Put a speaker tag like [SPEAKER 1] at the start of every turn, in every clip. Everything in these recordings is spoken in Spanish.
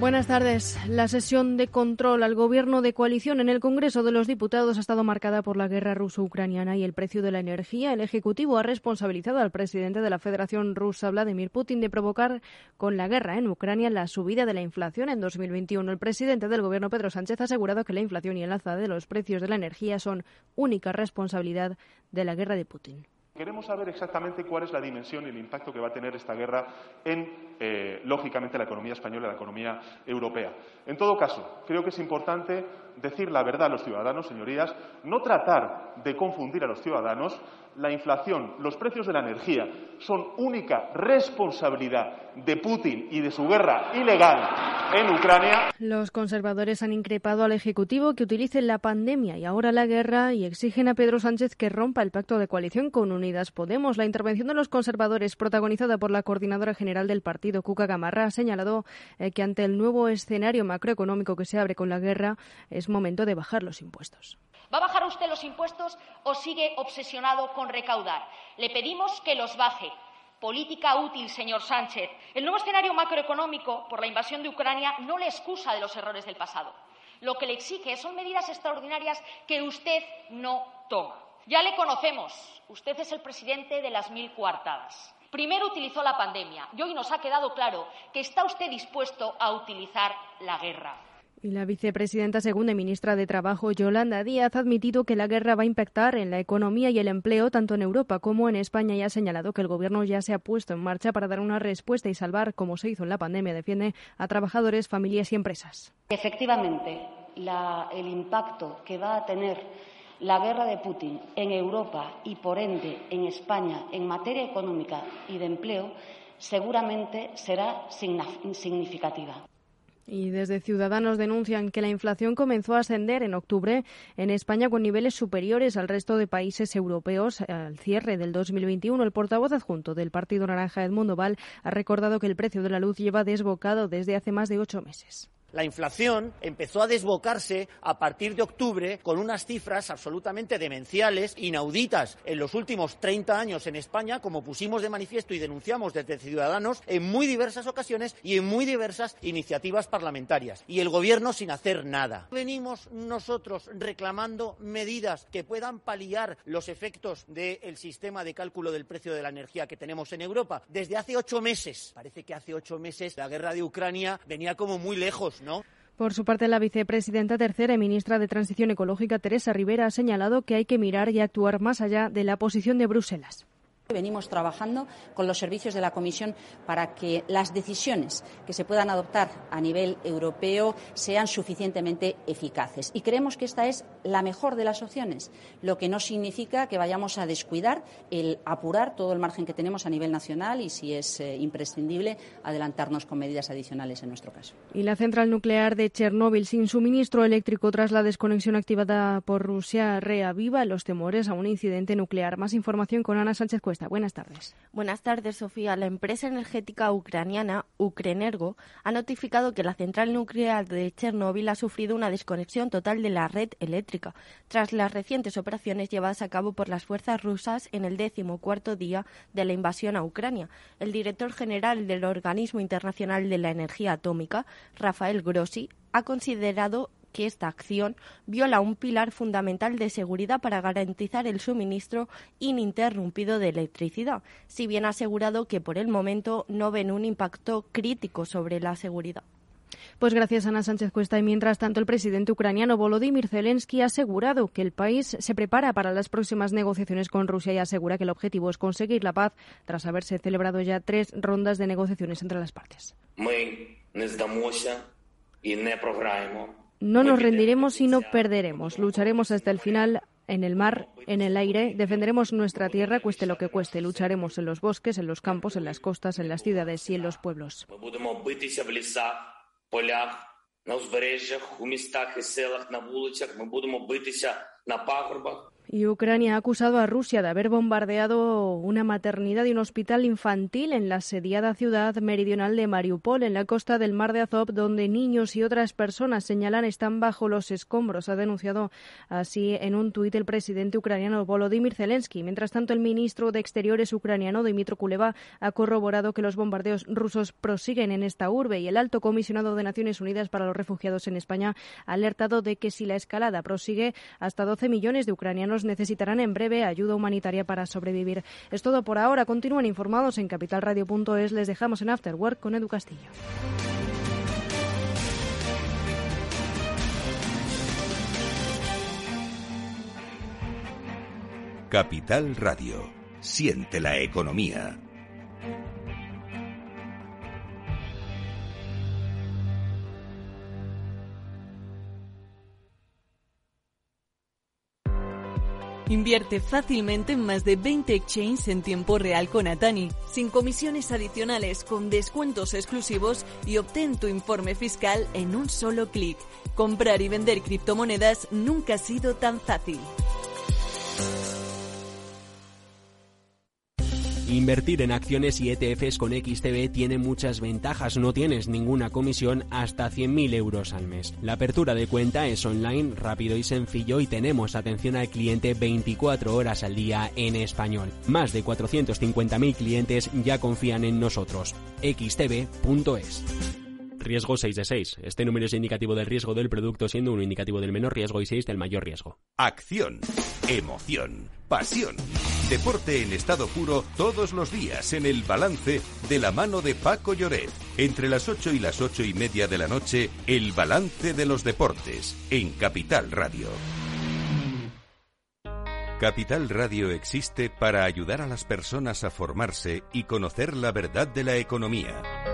[SPEAKER 1] Buenas tardes. La sesión de control al gobierno de coalición en el Congreso de los Diputados ha estado marcada por la guerra ruso-ucraniana y el precio de la energía. El Ejecutivo ha responsabilizado al presidente de la Federación Rusa, Vladimir Putin, de provocar con la guerra en Ucrania la subida de la inflación en 2021. El presidente del Gobierno, Pedro Sánchez, ha asegurado que la inflación y el alza de los precios de la energía son única responsabilidad de la guerra de Putin.
[SPEAKER 2] Queremos saber exactamente cuál es la dimensión y el impacto que va a tener esta guerra en, eh, lógicamente, la economía española y la economía europea. En todo caso, creo que es importante decir la verdad a los ciudadanos, señorías, no tratar de confundir a los ciudadanos. La inflación, los precios de la energía son única responsabilidad de Putin y de su guerra ilegal en Ucrania.
[SPEAKER 1] Los conservadores han increpado al Ejecutivo que utilice la pandemia y ahora la guerra y exigen a Pedro Sánchez que rompa el pacto de coalición con Unidas Podemos. La intervención de los conservadores, protagonizada por la coordinadora general del partido, Cuca Gamarra, ha señalado eh, que ante el nuevo escenario macroeconómico que se abre con la guerra es momento de bajar los impuestos.
[SPEAKER 3] ¿Va a bajar usted los impuestos o sigue obsesionado con recaudar? Le pedimos que los baje. Política útil, señor Sánchez. El nuevo escenario macroeconómico por la invasión de Ucrania no le excusa de los errores del pasado. Lo que le exige son medidas extraordinarias que usted no toma. Ya le conocemos. Usted es el presidente de las mil coartadas. Primero utilizó la pandemia y hoy nos ha quedado claro que está usted dispuesto a utilizar la guerra.
[SPEAKER 1] Y la vicepresidenta segunda ministra de Trabajo, Yolanda Díaz, ha admitido que la guerra va a impactar en la economía y el empleo tanto en Europa como en España y ha señalado que el Gobierno ya se ha puesto en marcha para dar una respuesta y salvar, como se hizo en la pandemia, defiende a trabajadores, familias y empresas.
[SPEAKER 4] Efectivamente, el impacto que va a tener la guerra de Putin en Europa y, por ende, en España en materia económica y de empleo seguramente será significativa.
[SPEAKER 1] Y desde Ciudadanos denuncian que la inflación comenzó a ascender en octubre en España con niveles superiores al resto de países europeos al cierre del 2021. El portavoz adjunto del Partido Naranja, Edmundo Val, ha recordado que el precio de la luz lleva desbocado desde hace más de ocho meses.
[SPEAKER 5] La inflación empezó a desbocarse a partir de octubre con unas cifras absolutamente demenciales, inauditas en los últimos 30 años en España, como pusimos de manifiesto y denunciamos desde Ciudadanos en muy diversas ocasiones y en muy diversas iniciativas parlamentarias. Y el Gobierno sin hacer nada. Venimos nosotros reclamando medidas que puedan paliar los efectos del sistema de cálculo del precio de la energía que tenemos en Europa desde hace ocho meses. Parece que hace ocho meses la guerra de Ucrania venía como muy lejos
[SPEAKER 1] por su parte, la vicepresidenta tercera y ministra de Transición Ecológica, Teresa Rivera, ha señalado que hay que mirar y actuar más allá de la posición de Bruselas.
[SPEAKER 6] Venimos trabajando con los servicios de la Comisión para que las decisiones que se puedan adoptar a nivel europeo sean suficientemente eficaces. Y creemos que esta es la mejor de las opciones, lo que no significa que vayamos a descuidar el apurar todo el margen que tenemos a nivel nacional y, si es eh, imprescindible, adelantarnos con medidas adicionales en nuestro caso.
[SPEAKER 1] Y la central nuclear de Chernóbil sin suministro eléctrico tras la desconexión activada por Rusia reaviva los temores a un incidente nuclear. Más información con Ana Sánchez Cuesta. Buenas tardes.
[SPEAKER 7] Buenas tardes, Sofía. La empresa energética ucraniana Ukrenergo ha notificado que la central nuclear de Chernóbil ha sufrido una desconexión total de la red eléctrica tras las recientes operaciones llevadas a cabo por las fuerzas rusas en el décimo cuarto día de la invasión a Ucrania. El director general del Organismo Internacional de la Energía Atómica, Rafael Grossi, ha considerado que esta acción viola un pilar fundamental de seguridad para garantizar el suministro ininterrumpido de electricidad, si bien ha asegurado que por el momento no ven un impacto crítico sobre la seguridad.
[SPEAKER 1] Pues gracias, Ana Sánchez Cuesta. Y mientras tanto, el presidente ucraniano Volodymyr Zelensky ha asegurado que el país se prepara para las próximas negociaciones con Rusia y asegura que el objetivo es conseguir la paz tras haberse celebrado ya tres rondas de negociaciones entre las partes. No nos rendiremos y no perderemos. Lucharemos hasta el final en el mar, en el aire, defenderemos nuestra tierra, cueste lo que cueste. Lucharemos en los bosques, en los campos, en las costas, en las ciudades y en los pueblos. Y Ucrania ha acusado a Rusia de haber bombardeado una maternidad y un hospital infantil en la asediada ciudad meridional de Mariupol, en la costa del mar de Azov, donde niños y otras personas señalan están bajo los escombros. Ha denunciado así en un tuit el presidente ucraniano Volodymyr Zelensky. Mientras tanto, el ministro de Exteriores ucraniano Dmitry Kuleva ha corroborado que los bombardeos rusos prosiguen en esta urbe y el alto comisionado de Naciones Unidas para los Refugiados en España ha alertado de que si la escalada prosigue, hasta 12 millones de ucranianos necesitarán en breve ayuda humanitaria para sobrevivir. Es todo por ahora. Continúen informados en capitalradio.es. Les dejamos en After Work con Edu Castillo.
[SPEAKER 8] Capital Radio. Siente la economía.
[SPEAKER 9] Invierte fácilmente en más de 20 exchanges en tiempo real con Atani, sin comisiones adicionales, con descuentos exclusivos y obtén tu informe fiscal en un solo clic. Comprar y vender criptomonedas nunca ha sido tan fácil.
[SPEAKER 10] Invertir en acciones y ETFs con XTB tiene muchas ventajas. No tienes ninguna comisión hasta 100.000 euros al mes. La apertura de cuenta es online, rápido y sencillo y tenemos atención al cliente 24 horas al día en español. Más de 450.000 clientes ya confían en nosotros. xtb.es. Riesgo 6 de 6. Este número es indicativo del riesgo del producto, siendo uno indicativo del menor riesgo y 6 del mayor riesgo.
[SPEAKER 8] Acción, emoción, pasión. Deporte en estado puro todos los días en el balance de la mano de Paco Lloret. Entre las 8 y las 8 y media de la noche, el balance de los deportes en Capital Radio. Capital Radio existe para ayudar a las personas a formarse y conocer la verdad de la economía.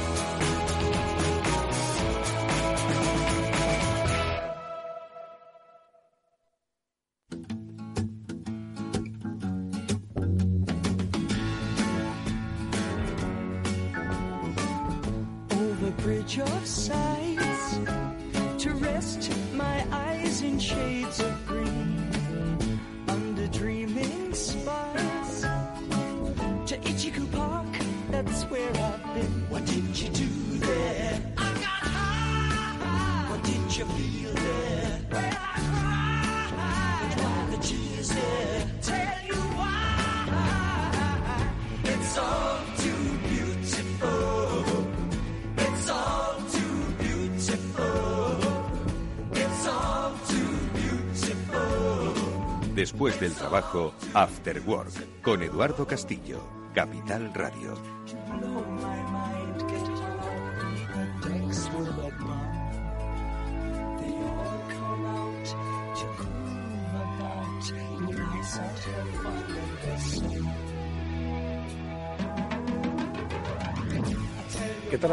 [SPEAKER 8] Trabajo, After Work, con Eduardo Castillo, Capital Radio.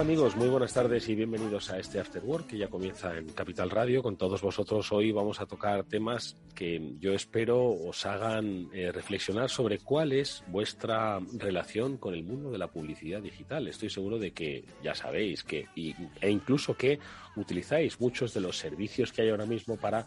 [SPEAKER 11] Amigos? Muy buenas tardes y bienvenidos a este After Work que ya comienza en Capital Radio. Con todos vosotros hoy vamos a tocar temas que yo espero os hagan eh, reflexionar sobre cuál es vuestra relación con el mundo de la publicidad digital. Estoy seguro de que ya sabéis que e incluso que utilizáis muchos de los servicios que hay ahora mismo para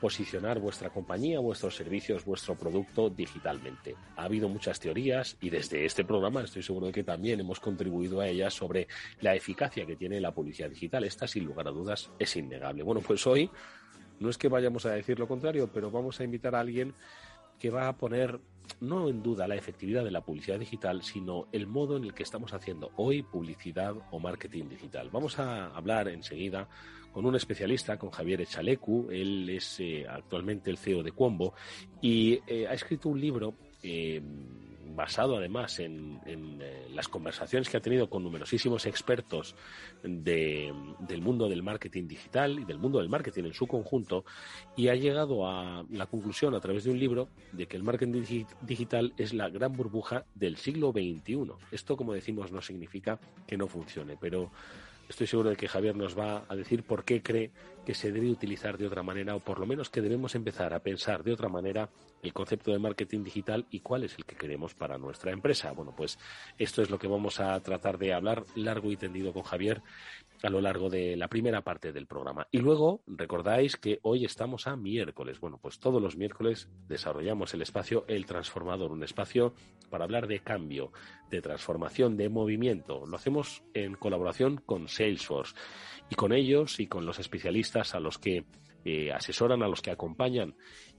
[SPEAKER 11] posicionar vuestra compañía, vuestros servicios, vuestro producto digitalmente. Ha habido muchas teorías y desde este programa estoy seguro de que también hemos contribuido a ellas sobre la eficacia que tiene la publicidad digital. Esta, sin lugar a dudas, es innegable. Bueno, pues hoy no es que vayamos a decir lo contrario, pero vamos a invitar a alguien que va a poner no en duda la efectividad de la publicidad digital, sino el modo en el que estamos haciendo hoy publicidad o marketing digital. Vamos a hablar enseguida con un especialista, con Javier Echalecu. Él es eh, actualmente el CEO de Cuombo y eh, ha escrito un libro eh, basado además en, las conversaciones que ha tenido con numerosísimos expertos del mundo del marketing digital y del mundo del marketing en su conjunto y ha llegado a la conclusión a través de un libro de que el marketing digital es la gran burbuja del siglo XXI. Esto, como decimos, no significa que no funcione, pero Estoy seguro de que Javier nos va a decir por qué cree que se debe utilizar de otra manera o por lo menos que debemos empezar a pensar de otra manera el concepto de marketing digital y cuál es el que queremos para nuestra empresa. Bueno, pues esto es lo que vamos a tratar de hablar largo y tendido con Javier a lo largo de la primera parte del programa. Y luego recordáis que hoy estamos a miércoles. Bueno, pues todos los miércoles desarrollamos el espacio El Transformador, un espacio para hablar de cambio, de transformación, de movimiento. Lo hacemos en colaboración con Salesforce y con ellos y con los especialistas a los que eh, asesoran, a los que acompañan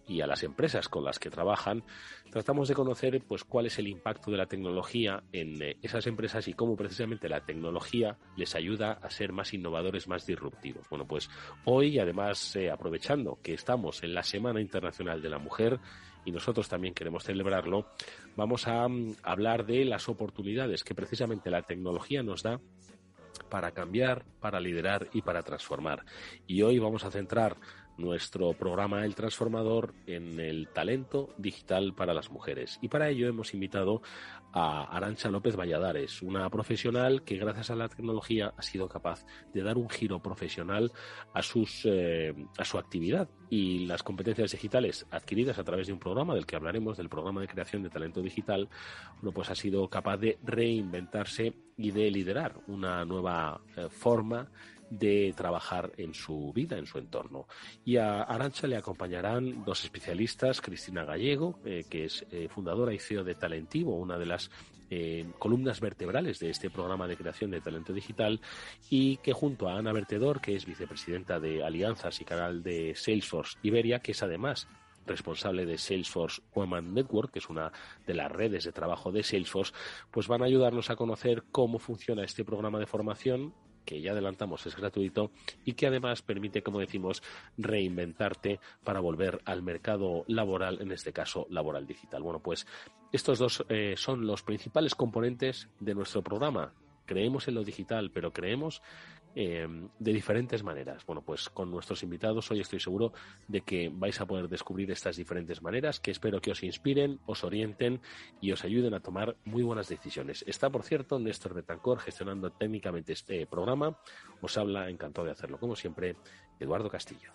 [SPEAKER 11] y a las empresas con las que trabajan, tratamos de conocer pues cuál es el impacto de la tecnología en eh, esas empresas y cómo precisamente la tecnología les ayuda a ser más innovadores, más disruptivos. Bueno, pues hoy, además, eh, aprovechando que estamos en la Semana Internacional de la Mujer, y nosotros también queremos celebrarlo, vamos a mm, hablar de las oportunidades que precisamente la tecnología nos da para cambiar, para liderar y para transformar. Y hoy vamos a centrar nuestro programa El Transformador en el talento digital para las mujeres. Y para ello hemos invitado a Arancha López Valladares, una profesional que gracias a la tecnología ha sido capaz de dar un giro profesional a, sus, eh, a su actividad y las competencias digitales adquiridas a través de un programa del que hablaremos, del programa de creación de talento digital, bueno, pues ha sido capaz de reinventarse y de liderar una nueva eh, forma de trabajar en su vida, en su entorno. Y a Arancha le acompañarán dos especialistas, Cristina Gallego, eh, que es eh, fundadora y CEO de Talentivo, una de las eh, columnas vertebrales de este programa de creación de talento digital, y que junto a Ana Vertedor, que es vicepresidenta de Alianzas y canal de Salesforce Iberia, que es además responsable de Salesforce Women Network, que es una de las redes de trabajo de Salesforce, pues van a ayudarnos a conocer cómo funciona este programa de formación, que ya adelantamos es gratuito y que además permite, como decimos, reinventarte para volver al mercado laboral, en este caso laboral digital. Bueno, pues estos dos eh, son los principales componentes de nuestro programa. Creemos en lo digital, pero creemos Em, de diferentes maneras. Bueno, pues con nuestros invitados hoy estoy seguro de que vais a poder descubrir estas diferentes maneras que espero que os inspiren, os orienten y os ayuden a tomar muy buenas decisiones. Está, por cierto, Néstor Betancor gestionando técnicamente este programa. Os habla, encantado de hacerlo, como siempre, Eduardo Castillo.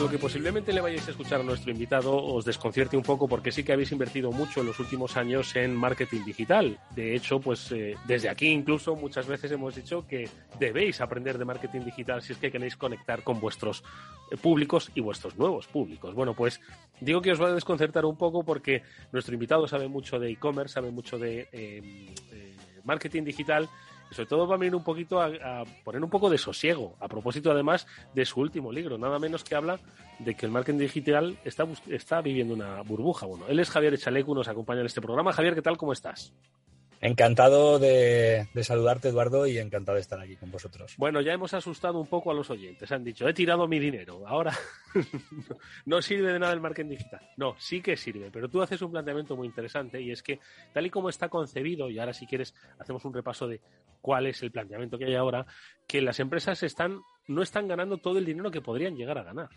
[SPEAKER 11] Lo que posiblemente le vayáis a escuchar a nuestro invitado os desconcierte un poco porque sí que habéis invertido mucho en los últimos años en marketing digital. De hecho, pues eh, desde aquí incluso muchas veces hemos dicho que debéis aprender de marketing digital si es que queréis conectar con vuestros eh, públicos y vuestros nuevos públicos. Bueno, pues digo que os va a desconcertar un poco porque nuestro invitado sabe mucho de e-commerce, sabe mucho de eh, marketing digital sobre todo va a venir un poquito a, poner un poco de sosiego, a propósito además de su último libro, nada menos que habla de que el marketing digital está, está viviendo una burbuja. Bueno, él es Javier Echalecu, nos acompaña en este programa. Javier, ¿qué tal? ¿Cómo estás?
[SPEAKER 12] Encantado de, saludarte, Eduardo, y encantado de estar aquí con vosotros.
[SPEAKER 11] Bueno, ya hemos asustado un poco a los oyentes. Han dicho, he tirado mi dinero. Ahora no sirve de nada el marketing digital. No, sí que sirve, pero tú haces un planteamiento muy interesante y es que, tal y como está concebido, y ahora si quieres hacemos un repaso de cuál es el planteamiento que hay ahora, que las empresas están, no están ganando todo el dinero que podrían llegar a ganar.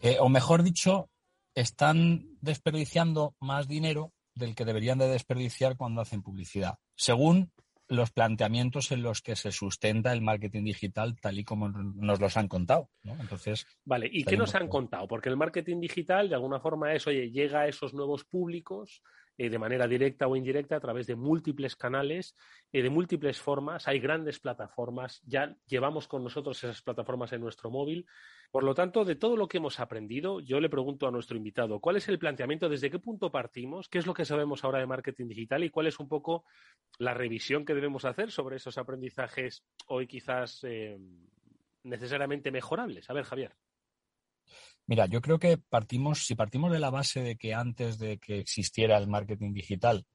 [SPEAKER 12] Eh, o mejor dicho, están desperdiciando más dinero del que deberían de desperdiciar cuando hacen publicidad, según los planteamientos en los que se sustenta el marketing digital tal y como nos los han contado. Entonces,
[SPEAKER 11] vale, ¿y qué nos han contado? Porque el marketing digital de alguna forma es, oye, llega a esos nuevos públicos eh, de manera directa o indirecta a través de múltiples canales, eh, de múltiples formas. Hay grandes plataformas, ya llevamos con nosotros esas plataformas en nuestro móvil. Por lo tanto, de todo lo que hemos aprendido, yo le pregunto a nuestro invitado, ¿cuál es el planteamiento? ¿Desde qué punto partimos? ¿Qué es lo que sabemos ahora de marketing digital? ¿Y cuál es un poco la revisión que debemos hacer sobre esos aprendizajes hoy quizás eh, necesariamente mejorables? A ver, Javier.
[SPEAKER 12] Mira, yo creo que partimos, si partimos de la base de que antes de que existiera el marketing digital,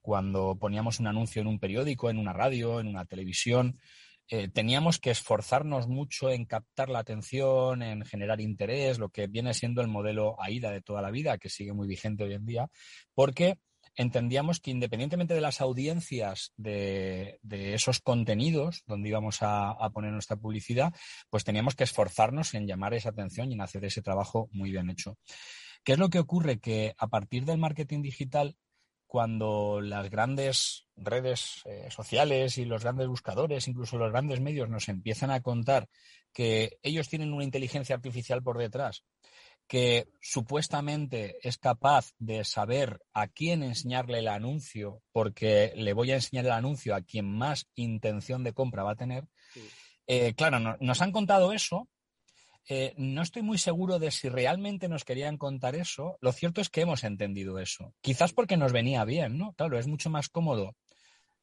[SPEAKER 12] cuando poníamos un anuncio en un periódico, en una radio, en una televisión, eh, teníamos que esforzarnos mucho en captar la atención, en generar interés, lo que viene siendo el modelo AIDA de toda la vida, que sigue muy vigente hoy en día, porque entendíamos que independientemente de las audiencias de, esos contenidos donde íbamos a, poner nuestra publicidad, pues teníamos que esforzarnos en llamar esa atención y en hacer ese trabajo muy bien hecho. ¿Qué es lo que ocurre? Que a partir del marketing digital, cuando las grandes redes eh, sociales y los grandes buscadores, incluso los grandes medios, nos empiezan a contar que ellos tienen una inteligencia artificial por detrás que supuestamente es capaz de saber a quién enseñarle el anuncio, porque le voy a enseñar el anuncio a quien más intención de compra va a tener. Eh, claro, nos han contado eso. Eh, no estoy muy seguro de si realmente nos querían contar eso. Lo cierto es que hemos entendido eso. Quizás porque nos venía bien, ¿no? Claro, es mucho más cómodo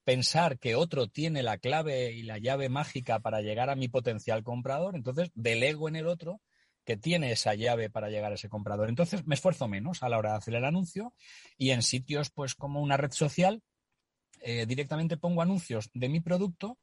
[SPEAKER 12] pensar que otro tiene la clave y la llave mágica para llegar a mi potencial comprador, entonces delego en el otro que tiene esa llave para llegar a ese comprador. Entonces me esfuerzo menos a la hora de hacer el anuncio y en sitios pues como una red social eh, directamente pongo anuncios de mi producto,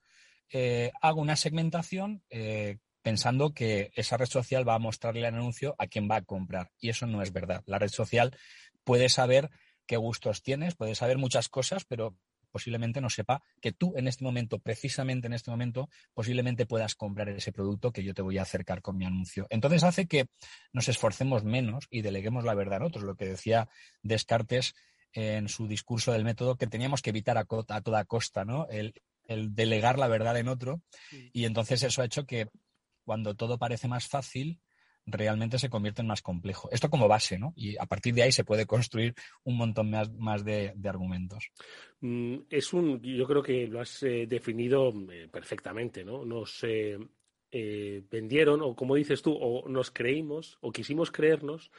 [SPEAKER 12] eh, hago una segmentación eh, pensando que esa red social va a mostrarle el anuncio a quien va a comprar. Y eso no es verdad. La red social puede saber qué gustos tienes, puede saber muchas cosas, pero posiblemente no sepa que tú en este momento, precisamente en este momento, posiblemente puedas comprar ese producto que yo te voy a acercar con mi anuncio. Entonces hace que nos esforcemos menos y deleguemos la verdad en otros, lo que decía Descartes en su discurso del método, que teníamos que evitar a, toda costa, ¿no? El, el delegar la verdad en otro. Y entonces eso ha hecho que cuando todo parece más fácil, realmente se convierte en más complejo. Esto como base, ¿no? Y a partir de ahí se puede construir un montón más, de, argumentos.
[SPEAKER 11] Mm, es un, yo creo que lo has eh, definido eh, perfectamente, ¿no? Nos eh, vendieron, o como dices tú, o nos creímos, o quisimos creernos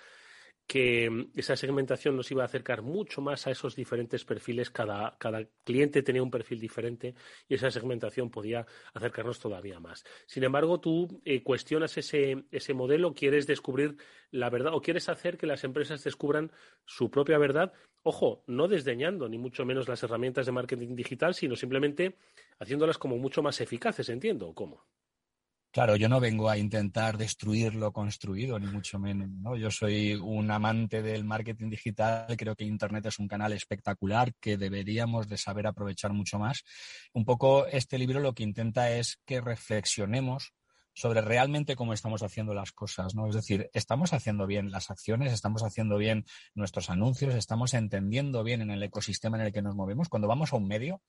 [SPEAKER 11] que mm, esa segmentación nos iba a acercar mucho más a esos diferentes perfiles. Cada, cliente tenía un perfil diferente y esa segmentación podía acercarnos todavía más. Sin embargo, tú eh, cuestionas ese, ese modelo, quieres descubrir la verdad o quieres hacer que las empresas descubran su propia verdad. Ojo, no desdeñando ni mucho menos las herramientas de marketing digital, sino simplemente haciéndolas como mucho más eficaces, entiendo, ¿cómo?
[SPEAKER 12] Claro, yo no vengo a intentar destruir lo construido, ni mucho menos. ¿no? Yo soy un amante del marketing digital. Creo que Internet es un canal espectacular que deberíamos de saber aprovechar mucho más. Un poco este libro lo que intenta es que reflexionemos sobre realmente cómo estamos haciendo las cosas, ¿no? Es decir, estamos haciendo bien las acciones, estamos haciendo bien nuestros anuncios, estamos entendiendo bien en el ecosistema en el que nos movemos. Cuando vamos a un medio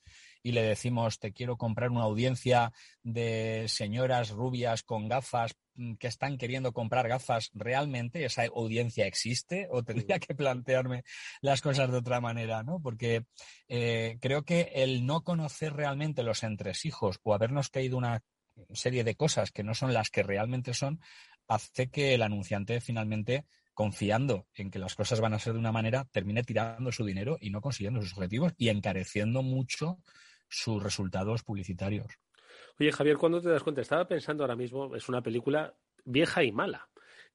[SPEAKER 12] y le decimos, te quiero comprar una audiencia de señoras rubias con gafas mm, que están queriendo comprar gafas, ¿realmente esa audiencia existe? ¿O tendría que plantearme las cosas de otra manera? ¿no? Porque eh, creo que el no conocer realmente los entresijos o habernos caído una serie de cosas que no son las que realmente son, hace que el anunciante finalmente, confiando en que las cosas van a ser de una manera, termine tirando su dinero y no consiguiendo sus objetivos y encareciendo mucho sus resultados publicitarios.
[SPEAKER 11] Oye, Javier, ¿cuándo te das cuenta? Estaba pensando ahora mismo, es una película vieja y mala.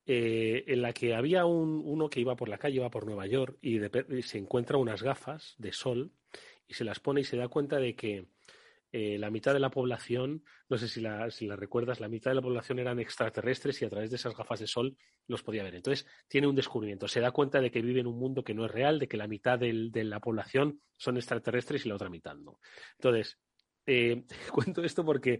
[SPEAKER 11] Eh, en la que había un, uno que iba por la calle, iba por Nueva York y, y se encuentra unas gafas de sol y se las pone y se da cuenta de que eh, la mitad de la población, no sé si la, recuerdas, la mitad de la población eran extraterrestres y a través de esas gafas de sol los podía ver. Entonces, tiene un descubrimiento. Se da cuenta de que vive en un mundo que no es real, de que la mitad de la población son extraterrestres y la otra mitad no. Entonces, eh, cuento esto porque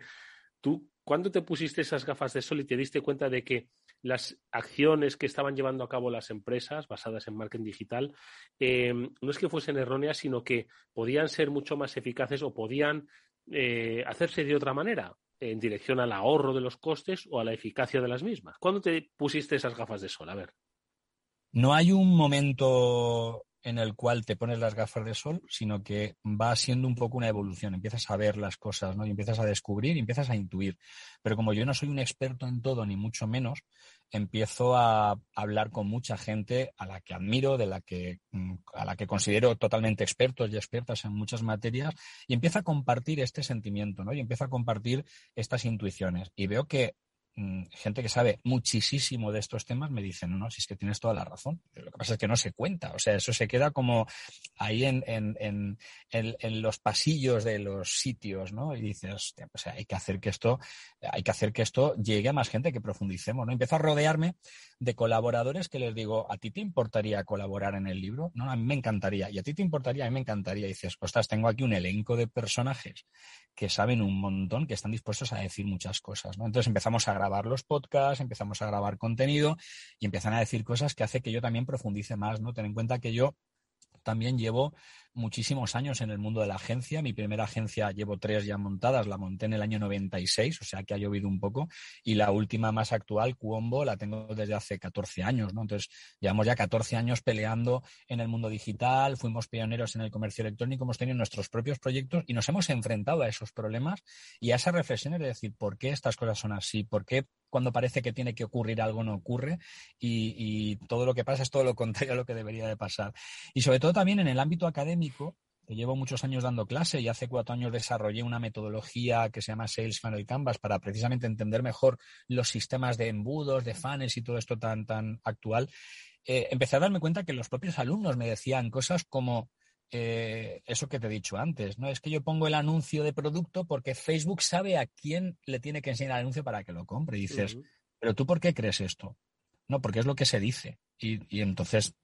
[SPEAKER 11] tú, cuando te pusiste esas gafas de sol y te diste cuenta de que las acciones que estaban llevando a cabo las empresas basadas en marketing digital eh, no es que fuesen erróneas, sino que podían ser mucho más eficaces o podían eh, hacerse de otra manera, en dirección al ahorro de los costes o a la eficacia de las mismas. ¿Cuándo te pusiste esas gafas de sol? A ver.
[SPEAKER 12] No hay un momento en el cual te pones las gafas de sol, sino que va siendo un poco una evolución. Empiezas a ver las cosas, ¿no? Y empiezas a descubrir y empiezas a intuir. Pero como yo no soy un experto en todo, ni mucho menos, empiezo a hablar con mucha gente a la que admiro, de la que, mm, a la que considero totalmente expertos y expertas en muchas materias, y empiezo a compartir este sentimiento, ¿no? Y empiezo a compartir estas intuiciones. Y veo que gente que sabe muchísimo de estos temas me dicen, no, si es que tienes toda la razón. Lo que pasa es que no se cuenta, o sea, eso se queda como ahí en, en, en, en los pasillos de los sitios, ¿no? Y dices, o sea, hay que hacer que esto, hay que hacer que esto llegue a más gente, que profundicemos, ¿no? Empiezo a rodearme de colaboradores que les digo, ¿a ti te importaría colaborar en el libro? No, a mí me encantaría. ¿Y a ti te importaría? A mí me encantaría. Y dices, ostras, tengo aquí un elenco de personajes que saben un montón, que están dispuestos a decir muchas cosas, ¿no? Entonces empezamos a grabar los podcasts, empezamos a grabar contenido y empiezan a decir cosas que hace que yo también profundice más, ¿no? Ten en cuenta que yo también llevo muchísimos años en el mundo de la agencia. Mi primera agencia llevo tres ya montadas, la monté en el año 96, o sea que ha llovido un poco. Y la última más actual, Cuombo, la tengo desde hace 14 años, ¿no? Entonces, llevamos ya 14 años peleando en el mundo digital, fuimos pioneros en el comercio electrónico, hemos tenido nuestros propios proyectos y nos hemos enfrentado a esos problemas y a esa reflexión de decir, ¿por qué estas cosas son así? ¿Por qué cuando parece que tiene que ocurrir algo no ocurre y, y, todo lo que pasa es todo lo contrario a lo que debería de pasar. Y sobre todo también en el ámbito académico, que llevo muchos años dando clase y hace cuatro años desarrollé una metodología que se llama Sales Funnel Canvas para precisamente entender mejor los sistemas de embudos, de funnels y todo esto tan, tan actual. Eh, empecé a darme cuenta que los propios alumnos me decían cosas como eh, eso que te he dicho antes, ¿no? Es que yo pongo el anuncio de producto porque Facebook sabe a quién le tiene que enseñar el anuncio para que lo compre. Y dices, pero tú por qué crees esto? No, porque es lo que se dice. Y, y entonces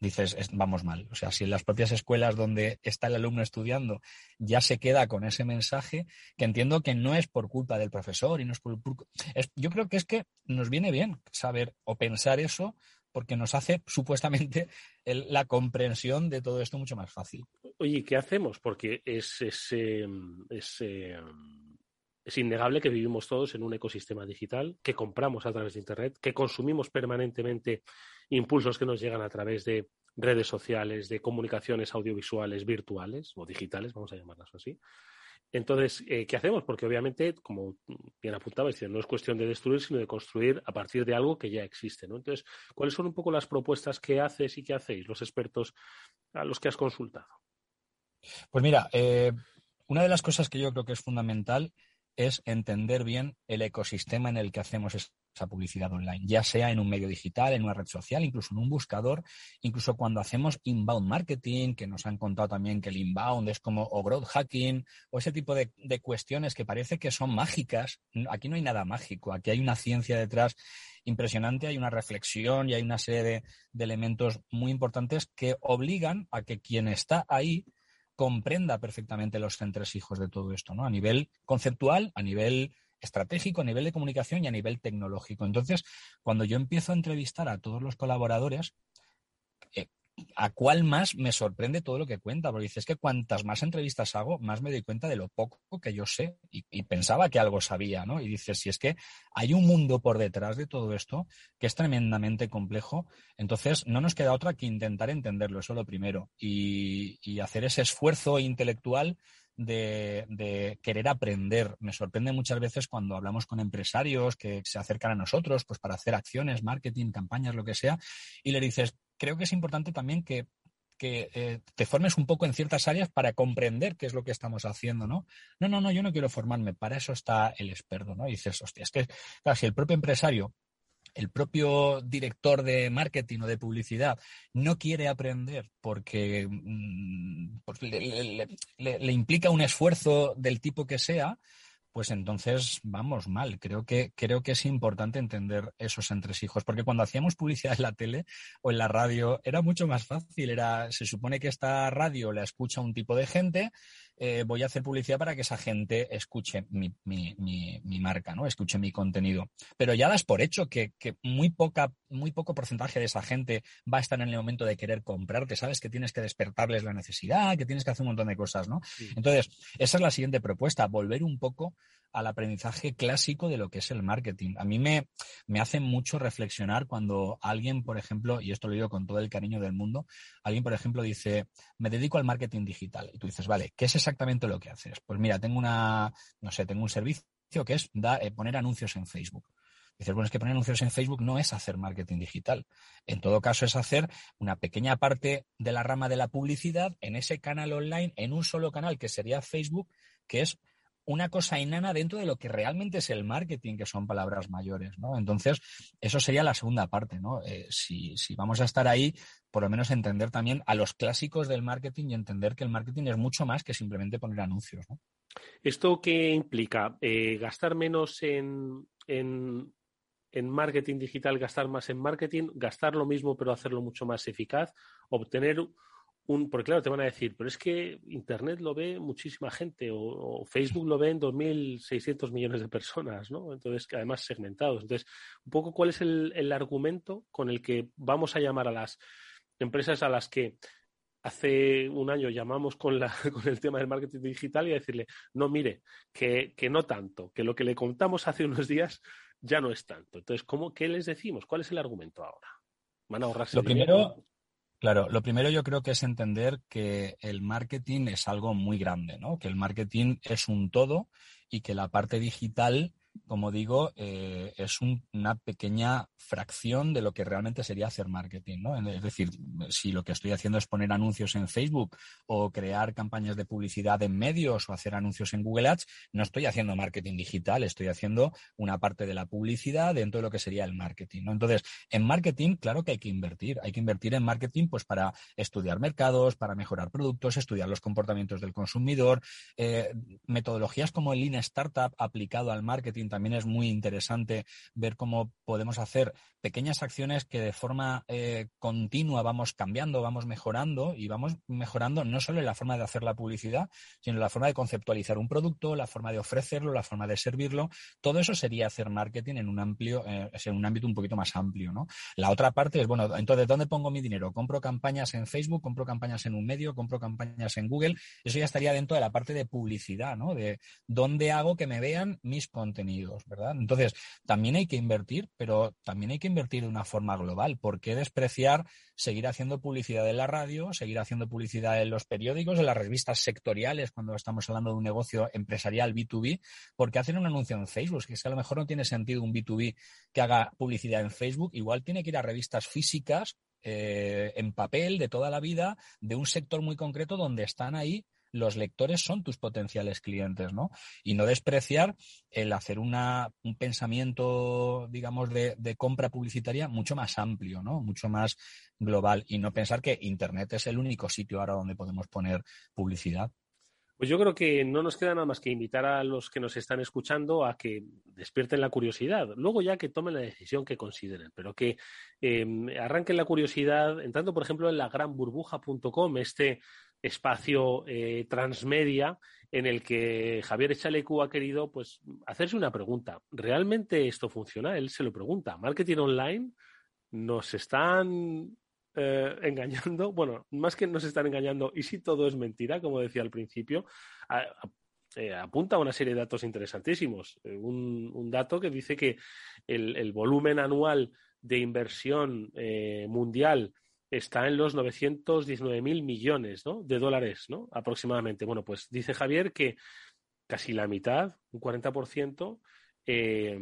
[SPEAKER 12] dices, vamos mal. O sea, si en las propias escuelas donde está el alumno estudiando ya se queda con ese mensaje, que entiendo que no es por culpa del profesor y no es por... Yo creo que es que nos viene bien saber o pensar eso porque nos hace supuestamente la comprensión de todo esto mucho más fácil.
[SPEAKER 11] Oye, ¿qué hacemos? Porque es, es, es, eh, es innegable que vivimos todos en un ecosistema digital, que compramos a través de Internet, que consumimos permanentemente impulsos que nos llegan a través de redes sociales, de comunicaciones audiovisuales virtuales o digitales, vamos a llamarlas así. Entonces, eh, ¿qué hacemos? Porque obviamente, como bien apuntaba, no es cuestión de destruir, sino de construir a partir de algo que ya existe. ¿no? Entonces, ¿cuáles son un poco las propuestas que haces y que hacéis los expertos a los que has consultado?
[SPEAKER 12] Pues mira, eh, una de las cosas que yo creo que es fundamental es entender bien el ecosistema en el que hacemos esa publicidad online, ya sea en un medio digital, en una red social, incluso en un buscador, incluso cuando hacemos inbound marketing, que nos han contado también que el inbound es como o growth hacking o ese tipo de, de cuestiones que parece que son mágicas. Aquí no hay nada mágico, aquí hay una ciencia detrás impresionante, hay una reflexión y hay una serie de, de elementos muy importantes que obligan a que quien está ahí comprenda perfectamente los entresijos de todo esto, ¿no? A nivel conceptual, a nivel estratégico, a nivel de comunicación y a nivel tecnológico. Entonces, cuando yo empiezo a entrevistar a todos los colaboradores, eh, a cuál más me sorprende todo lo que cuenta, porque dices que cuantas más entrevistas hago, más me doy cuenta de lo poco que yo sé y, pensaba que algo sabía, ¿no? Y dices, si es que hay un mundo por detrás de todo esto que es tremendamente complejo, entonces no nos queda otra que intentar entenderlo, eso lo primero, y, y hacer ese esfuerzo intelectual de, de, querer aprender. Me sorprende muchas veces cuando hablamos con empresarios que se acercan a nosotros pues para hacer acciones, marketing, campañas, lo que sea, y le dices, creo que es importante también que, que eh, te formes un poco en ciertas áreas para comprender qué es lo que estamos haciendo, ¿no? No, no, no, yo no quiero formarme, para eso está el experto, ¿no? Y dices, hostia, es que, claro, si el propio empresario el propio director de marketing o de publicidad no quiere aprender porque, le, le, implica un esfuerzo del tipo que sea, pues entonces vamos mal. Creo que, creo que es importante entender esos entresijos, porque cuando hacíamos publicidad en la tele o en la radio era mucho más fácil. Era, se supone que esta radio la escucha un tipo de gente, eh, voy a hacer publicidad para que esa gente escuche mi, mi, mi, mi marca, ¿no? Escuche mi contenido. Pero ya das por hecho que, que, muy, poca, muy poco porcentaje de esa gente va a estar en el momento de querer comprarte. Sabes que tienes que despertarles la necesidad, que tienes que hacer un montón de cosas, ¿no? Sí. Entonces, esa es la siguiente propuesta, volver un poco al aprendizaje clásico de lo que es el marketing. A mí me, me hace mucho reflexionar cuando alguien, por ejemplo, y esto lo digo con todo el cariño del mundo, alguien, por ejemplo, dice, me dedico al marketing digital. Y tú dices, vale, ¿qué es exactamente lo que haces? Pues mira, tengo una, no sé, tengo un servicio que es eh, poner anuncios en Facebook. Dices, bueno, es que poner anuncios en Facebook no es hacer marketing digital. En todo caso, es hacer una pequeña parte de la rama de la publicidad en ese canal online, en un solo canal que sería Facebook, que es una cosa enana dentro de lo que realmente es el marketing, que son palabras mayores, ¿no? Entonces, eso sería la segunda parte, ¿no? Eh, si, si, vamos a estar ahí, por lo menos entender también a los clásicos del marketing y entender que el marketing es mucho más que simplemente poner anuncios.
[SPEAKER 11] ¿Esto qué implica? Eh, ¿Gastar menos en, en, en marketing digital, gastar más en marketing, gastar lo mismo pero hacerlo mucho más eficaz, obtener un, porque claro, te van a decir, pero es que Internet lo ve muchísima gente o, o Facebook lo ven 2.600 millones de personas, ¿no? Entonces, además segmentados. Entonces, un poco cuál es el, el, argumento con el que vamos a llamar a las empresas a las que hace un año llamamos con, la, con el tema del marketing digital y a decirle, no, mire, que, que no tanto, que lo que le contamos hace unos días ya no es tanto. Entonces, ¿cómo, ¿qué les decimos? ¿Cuál es el argumento ahora? ¿Van a ahorrarse
[SPEAKER 12] Lo primero, Claro, lo primero yo creo que es entender que el marketing es algo muy grande, ¿no? Que el marketing es un todo y que la parte digital como digo, eh, es un, una pequeña fracción de lo que realmente sería hacer marketing, ¿no? Es decir, si lo que estoy haciendo es poner anuncios en Facebook o crear campañas de publicidad en medios o hacer anuncios en Google Ads, no estoy haciendo marketing digital, estoy haciendo una parte de la publicidad dentro de lo que sería el marketing. Entonces, en marketing, claro que hay que invertir. Hay que invertir en marketing, pues, para estudiar mercados, para mejorar productos, estudiar los comportamientos del consumidor, eh, metodologías como el Lean Startup aplicado al marketing también es muy interesante ver cómo podemos hacer pequeñas acciones que de forma eh, continua vamos cambiando, vamos mejorando y vamos mejorando no solo en la forma de hacer la publicidad, sino en la forma de conceptualizar un producto, la forma de ofrecerlo, la forma de servirlo. Todo eso sería hacer marketing en un amplio, eh, en un ámbito un poquito más amplio, ¿no? La otra parte es, bueno, entonces, ¿dónde pongo mi dinero? ¿Compro campañas en Facebook? ¿Compro campañas en un medio? ¿Compro campañas en Google? Eso ya estaría dentro de la parte de publicidad, ¿no? De dónde hago que me vean mis contenidos, ¿verdad? Entonces, también hay que invertir, pero también hay que invertir de una forma global. ¿Por qué despreciar seguir haciendo publicidad en la radio, seguir haciendo publicidad en los periódicos, en las revistas sectoriales, cuando estamos hablando de un negocio empresarial B2B? ¿Por qué hacer un anuncio en Facebook? Que es que a lo mejor no tiene sentido un B2B que haga publicidad en Facebook. Igual tiene que ir a revistas físicas eh, en papel de toda la vida de un sector muy concreto donde están ahí los lectores son tus potenciales clientes, ¿no? Y no despreciar el hacer una, un pensamiento, digamos, de, de, compra publicitaria mucho más amplio, ¿no? Mucho más global y no pensar que Internet es el único sitio ahora donde podemos poner publicidad.
[SPEAKER 11] Pues yo creo que no nos queda nada más que invitar a los que nos están escuchando a que despierten la curiosidad. Luego ya que tomen la decisión que consideren, pero que eh, arranquen la curiosidad entrando, por ejemplo, en la granburbuja.com, este espacio eh, transmedia en el que Javier Echalecu ha querido pues hacerse una pregunta. ¿Realmente esto funciona? Él se lo pregunta. ¿Marketing online nos están eh, engañando? Bueno, más que nos están engañando, y si todo es mentira, como decía al principio, eh, apunta a una serie de datos interesantísimos. Un, dato que dice que el volumen anual de inversión mundial está en los 919 mil millones ¿no? de dólares ¿no? aproximadamente. Bueno, pues dice Javier que casi la mitad, un 40%, eh,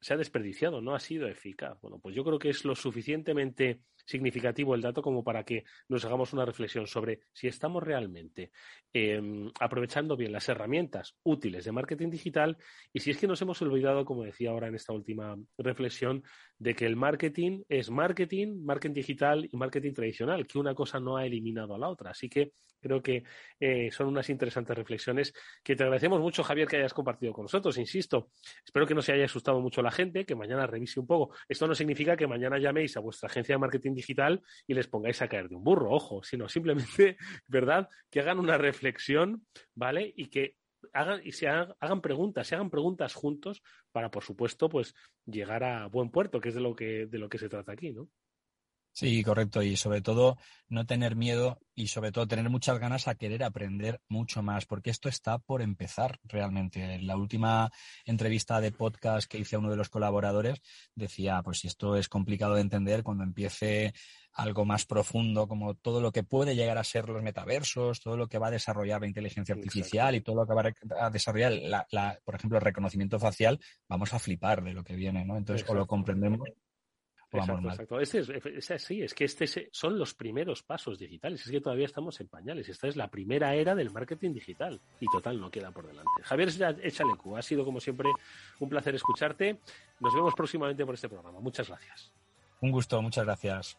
[SPEAKER 11] se ha desperdiciado, no ha sido eficaz. Bueno, pues yo creo que es lo suficientemente significativo el dato como para que nos hagamos una reflexión sobre si estamos realmente eh, aprovechando bien las herramientas útiles de marketing digital y si es que nos hemos olvidado, como decía ahora en esta última reflexión, de que el marketing es marketing, marketing digital y marketing tradicional, que una cosa no ha eliminado a la otra. Así que creo que eh, son unas interesantes reflexiones que te agradecemos mucho, Javier, que hayas compartido con nosotros. Insisto, espero que no se haya asustado mucho la gente, que mañana revise un poco. Esto no significa que mañana llaméis a vuestra agencia de marketing digital y les pongáis a caer de un burro, ojo, sino simplemente, ¿verdad? Que hagan una reflexión, ¿vale? Y que hagan y se hagan, hagan, preguntas, se hagan preguntas juntos para, por supuesto, pues llegar a buen puerto, que es de lo que, de lo que se trata aquí, ¿no?
[SPEAKER 12] Sí, correcto. Y sobre todo no tener miedo y sobre todo tener muchas ganas a querer aprender mucho más, porque esto está por empezar realmente. En la última entrevista de podcast que hice a uno de los colaboradores decía, pues si esto es complicado de entender, cuando empiece algo más profundo, como todo lo que puede llegar a ser los metaversos, todo lo que va a desarrollar la inteligencia artificial y todo lo que va a desarrollar, la, la, por ejemplo, el reconocimiento facial, vamos a flipar de lo que viene, ¿no? Entonces, o lo comprendemos
[SPEAKER 11] Exacto, exacto. Este es, es, así, es que este son los primeros pasos digitales. Es que todavía estamos en pañales. Esta es la primera era del marketing digital y total no queda por delante. Javier Echalecu, ha sido como siempre un placer escucharte. Nos vemos próximamente por este programa. Muchas gracias.
[SPEAKER 12] Un gusto, muchas gracias.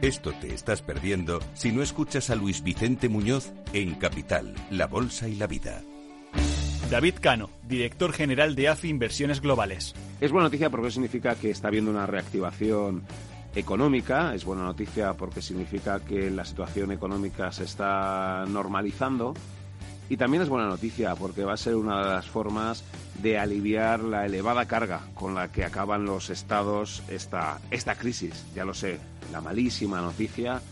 [SPEAKER 8] Esto te estás perdiendo si no escuchas a Luis Vicente Muñoz en Capital, La Bolsa y la Vida.
[SPEAKER 13] David Cano, director general de AFI Inversiones Globales.
[SPEAKER 14] Es buena noticia porque significa que está habiendo una reactivación económica, es buena noticia porque significa que la situación económica se está normalizando y también es buena noticia porque va a ser una de las formas de aliviar la elevada carga con la que acaban los estados esta, esta crisis. Ya lo sé, la malísima noticia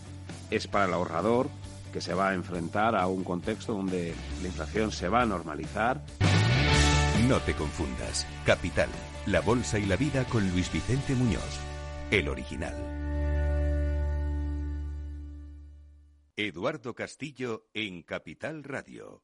[SPEAKER 14] es para el ahorrador que se va a enfrentar a un contexto donde la inflación se va a normalizar.
[SPEAKER 8] No te confundas. Capital, la bolsa y la vida con Luis Vicente Muñoz, el original. Eduardo Castillo en Capital Radio,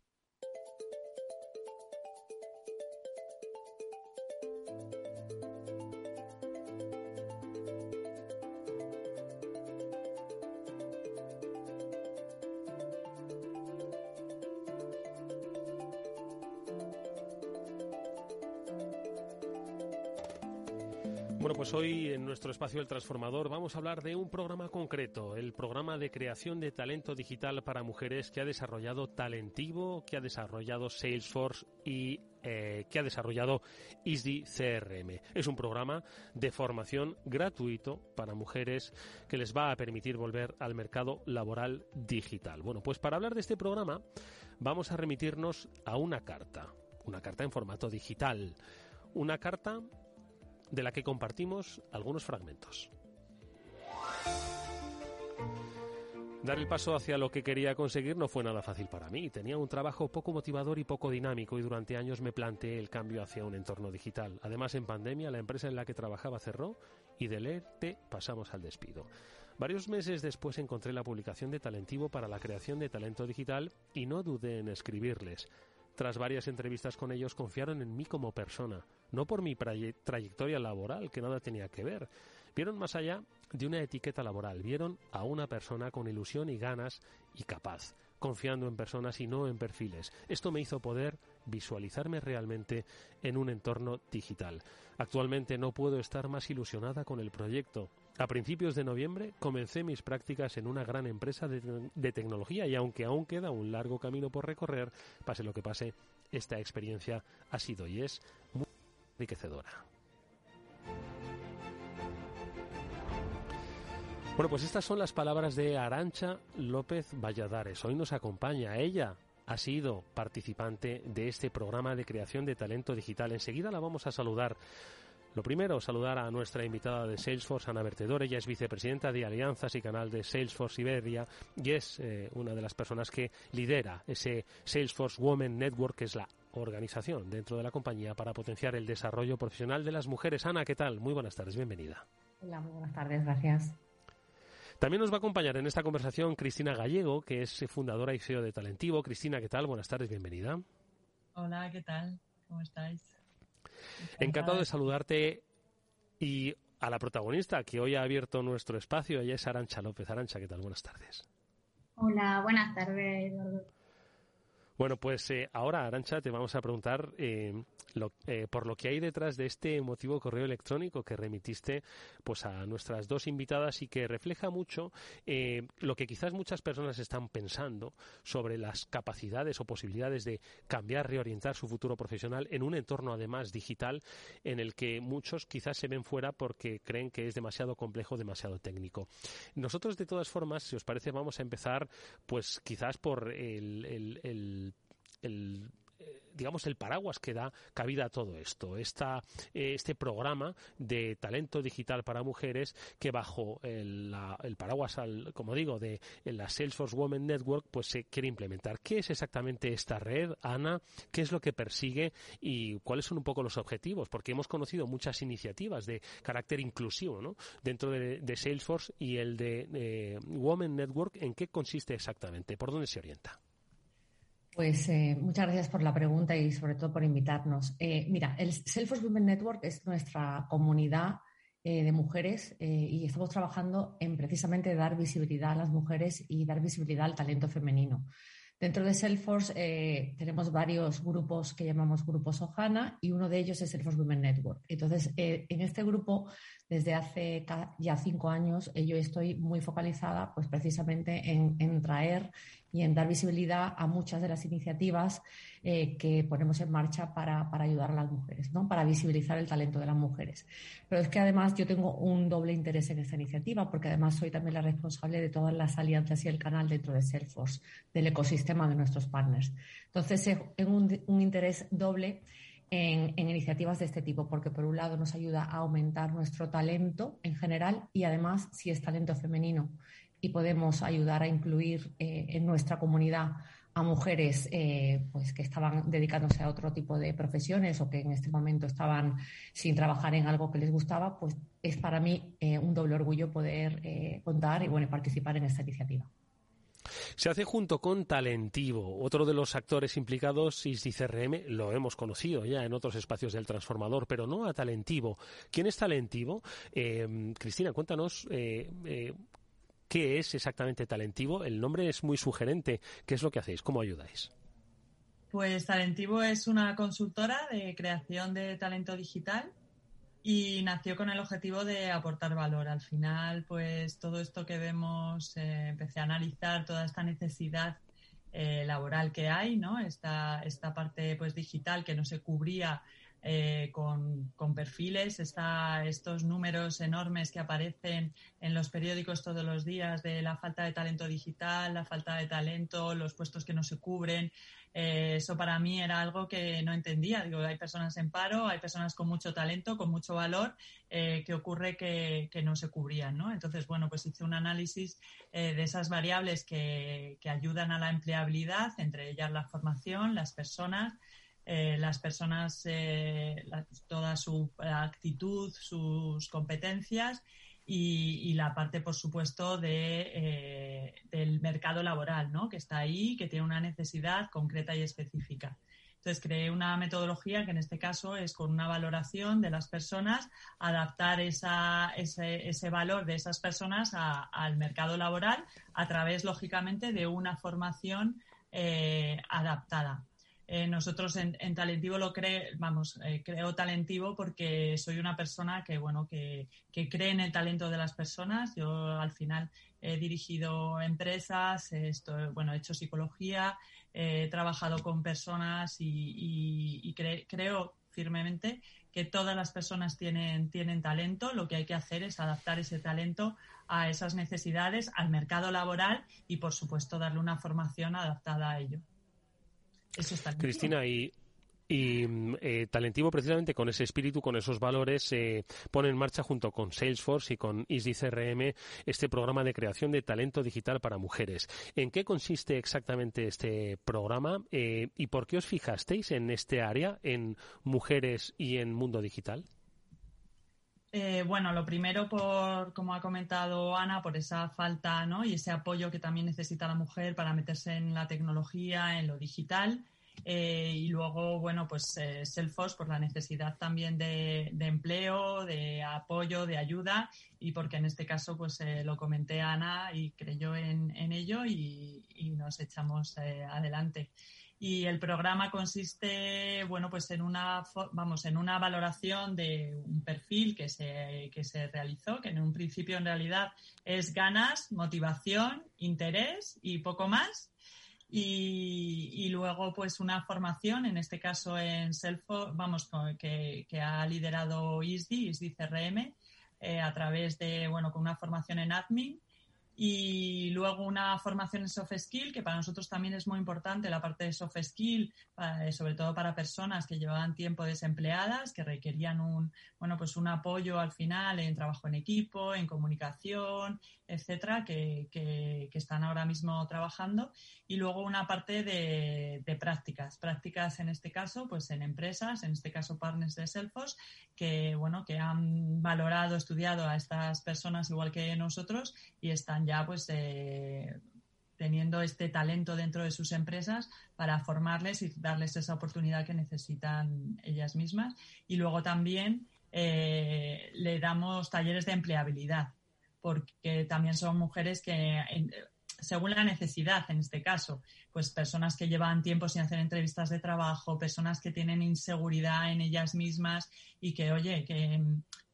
[SPEAKER 11] Hoy en nuestro espacio El Transformador vamos a hablar de un programa concreto, el programa de creación de talento digital para mujeres que ha desarrollado Talentivo, que ha desarrollado Salesforce y eh, que ha desarrollado Easy CRM. Es un programa de formación gratuito para mujeres que les va a permitir volver al mercado laboral digital. Bueno, pues para hablar de este programa vamos a remitirnos a una carta una carta en formato digital, una carta de la que compartimos algunos fragmentos. Dar el paso hacia lo que quería conseguir no fue nada fácil para mí. Tenía un trabajo poco motivador y poco dinámico y durante años me planteé el cambio hacia un entorno digital. Además, en pandemia la empresa en la que trabajaba cerró y del ERTE pasamos al despido. Varios meses después encontré la publicación de Talentivo para la creación de talento digital y no dudé en escribirles. Tras varias entrevistas con ellos confiaron en mí como persona, no por mi trayectoria laboral, que nada tenía que ver. Vieron más allá de una etiqueta laboral, vieron a una persona con ilusión y ganas y capaz, confiando en personas y no en perfiles. Esto me hizo poder visualizarme realmente en un entorno digital. Actualmente no puedo estar más ilusionada con el proyecto. A principios de noviembre comencé mis prácticas en una gran empresa de, tecnología y aunque aún queda un largo camino por recorrer, pase lo que pase, esta experiencia ha sido y es muy enriquecedora. Bueno, pues estas son las palabras de Arancha López Valladares. Hoy nos acompaña ella. Ha sido participante de este programa de creación de talento digital. Enseguida la vamos a saludar. Lo primero, saludar a nuestra invitada de Salesforce, Ana Vertedor. Ella es vicepresidenta de Alianzas y Canal de Salesforce Iberia y es eh, una de las personas que lidera ese Salesforce Women Network, que es la organización dentro de la compañía para potenciar el desarrollo profesional de las mujeres. Ana, ¿qué tal? Muy buenas tardes, bienvenida.
[SPEAKER 15] Hola, muy buenas tardes, gracias.
[SPEAKER 11] También nos va a acompañar en esta conversación Cristina Gallego, que es fundadora y CEO de Talentivo. Cristina, ¿qué tal? Buenas tardes, bienvenida.
[SPEAKER 16] Hola, ¿qué tal? ¿Cómo estáis?
[SPEAKER 11] Encantado de saludarte y a la protagonista que hoy ha abierto nuestro espacio. Ella es Arancha López. Arancha, ¿qué tal? Buenas tardes.
[SPEAKER 15] Hola, buenas tardes, Eduardo.
[SPEAKER 11] Bueno, pues eh, ahora, Arancha, te vamos a preguntar eh, lo, eh, por lo que hay detrás de este emotivo correo electrónico que remitiste pues a nuestras dos invitadas y que refleja mucho eh, lo que quizás muchas personas están pensando sobre las capacidades o posibilidades de cambiar, reorientar su futuro profesional en un entorno además digital en el que muchos quizás se ven fuera porque creen que es demasiado complejo, demasiado técnico. Nosotros, de todas formas, si os parece, vamos a empezar pues quizás por el, el el digamos, el paraguas que da cabida a todo esto. Esta, eh, este programa de talento digital para mujeres que bajo el, paraguas, al, como digo, de la Salesforce Women Network, pues se quiere implementar. ¿Qué es exactamente esta red, Ana? ¿Qué es lo que persigue y cuáles son un poco los objetivos? Porque hemos conocido muchas iniciativas de carácter inclusivo ¿no? dentro de, Salesforce y el de eh, Women Network. ¿En qué consiste exactamente? ¿Por dónde se orienta?
[SPEAKER 15] Pues eh, muchas gracias por la pregunta y sobre todo por invitarnos. Eh, mira, el Salesforce Women Network es nuestra comunidad eh, de mujeres y estamos trabajando en precisamente dar visibilidad a las mujeres y dar visibilidad al talento femenino. Dentro de Salesforce tenemos varios grupos que llamamos grupos Ohana y uno de ellos es Salesforce Women Network. Entonces, en este grupo, desde hace ya cinco años, yo estoy muy focalizada pues precisamente en, traer y en dar visibilidad a muchas de las iniciativas eh, que ponemos en marcha para, ayudar a las mujeres, ¿no? para visibilizar el talento de las mujeres. Pero es que además yo tengo un doble interés en esta iniciativa porque además soy también la responsable de todas las alianzas y el canal dentro de Salesforce, del ecosistema de nuestros partners. Entonces, un, un interés doble en, iniciativas de este tipo, porque por un lado nos ayuda a aumentar nuestro talento en general y además, si es talento femenino y podemos ayudar a incluir eh, en nuestra comunidad a mujeres eh, pues que estaban dedicándose a otro tipo de profesiones o que en este momento estaban sin trabajar en algo que les gustaba, pues es para mí eh, un doble orgullo poder contar y bueno, participar en esta iniciativa.
[SPEAKER 11] Se hace junto con Talentivo. Otro de los actores implicados, ISDI CRM, lo hemos conocido ya en otros espacios del transformador, pero no a Talentivo. ¿Quién es Talentivo? Cristina, cuéntanos ¿Qué es exactamente Talentivo? El nombre es muy sugerente. ¿Qué es lo que hacéis? ¿Cómo ayudáis?
[SPEAKER 16] Pues Talentivo es una consultora de creación de talento digital y nació con el objetivo de aportar valor. Al final, pues todo esto que vemos, eh, empecé a analizar toda esta necesidad eh, laboral que hay, ¿no? Esta, esta parte pues digital que no se cubría eh, con, con, perfiles, estos números enormes que aparecen en los periódicos todos los días de la falta de talento digital, la falta de talento, los puestos que no se cubren. Eh, eso para mí era algo que no entendía. Digo, hay personas en paro, hay personas con mucho talento, con mucho valor, eh, que ocurre que, no se cubrían, ¿no? Entonces, bueno, pues hice un análisis eh, de esas variables que, que ayudan a la empleabilidad, entre ellas la formación, las personas, las personas, toda su actitud, sus competencias y, la parte, por supuesto, de, eh, del mercado laboral, ¿no? que está ahí, que tiene una necesidad concreta y específica. Entonces, creé una metodología que en este caso es con una valoración de las personas, adaptar ese, ese, valor de esas personas al mercado laboral a través, lógicamente, de una formación eh, adaptada. Eh, nosotros en, en, Talentivo lo cree, vamos, eh, creo Talentivo porque soy una persona que, bueno, que, cree en el talento de las personas. Yo al final he dirigido empresas, esto, bueno, he hecho psicología, he trabajado con personas y, y, y cre creo firmemente que todas las personas tienen, tienen talento. Lo que hay que hacer es adaptar ese talento a esas necesidades, al mercado laboral y, por supuesto, darle una formación adaptada a ello.
[SPEAKER 11] Cristina, y, y eh, Talentivo, precisamente con ese espíritu, con esos valores, eh, pone en marcha junto con Salesforce y con ISDI CRM este programa de creación de talento digital para mujeres. ¿En qué consiste exactamente este programa eh, y por qué os fijasteis en este área, en mujeres y en mundo digital?
[SPEAKER 16] Eh, bueno, lo primero, por como ha comentado Ana, por esa falta ¿no? y ese apoyo que también necesita la mujer para meterse en la tecnología, en lo digital. Eh, y luego, bueno, pues eh, Selfos por la necesidad también de, de, empleo, de apoyo, de ayuda y porque en este caso pues eh, lo comenté a Ana y creyó en, en ello y, y, nos echamos eh, adelante y el programa consiste bueno pues en una vamos en una valoración de un perfil que se, que se realizó que en un principio en realidad es ganas motivación interés y poco más. Y, y luego pues una formación en este caso en Selfo vamos que, que ha liderado ISDI ISDI CRM eh, a través de bueno con una formación en admin y luego una formación en soft skill, que para nosotros también es muy importante la parte de soft skill, para, sobre todo para personas que llevaban tiempo desempleadas, que requerían un, bueno, pues un apoyo al final en trabajo en equipo, en comunicación, etcétera, que, que, que están ahora mismo trabajando. Y luego una parte de, de, prácticas, prácticas en este caso, pues en empresas, en este caso partners de Selfos, que, bueno, que han valorado, estudiado a estas personas igual que nosotros y están ya pues eh, teniendo este talento dentro de sus empresas para formarles y darles esa oportunidad que necesitan ellas mismas. Y luego también eh, le damos talleres de empleabilidad, porque también son mujeres que, según la necesidad en este caso, pues personas que llevan tiempo sin hacer entrevistas de trabajo, personas que tienen inseguridad en ellas mismas y que, oye, que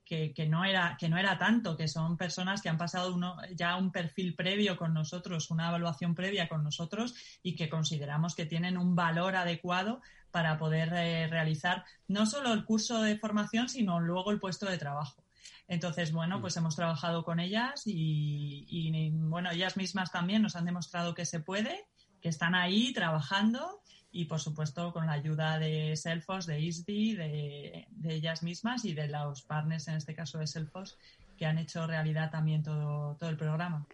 [SPEAKER 16] que, que, no era, que no era tanto, que son personas que han pasado uno, ya un perfil previo con nosotros, una evaluación previa con nosotros y que consideramos que tienen un valor adecuado para poder eh, realizar no solo el curso de formación, sino luego el puesto de trabajo. Entonces, bueno, pues hemos trabajado con ellas y, y, bueno, ellas mismas también nos han demostrado que se puede, que están ahí trabajando y por supuesto con la ayuda de Selfos, de ISDI, de, ellas mismas y de los partners, en este caso de Selfos, que han hecho realidad también todo, todo el programa.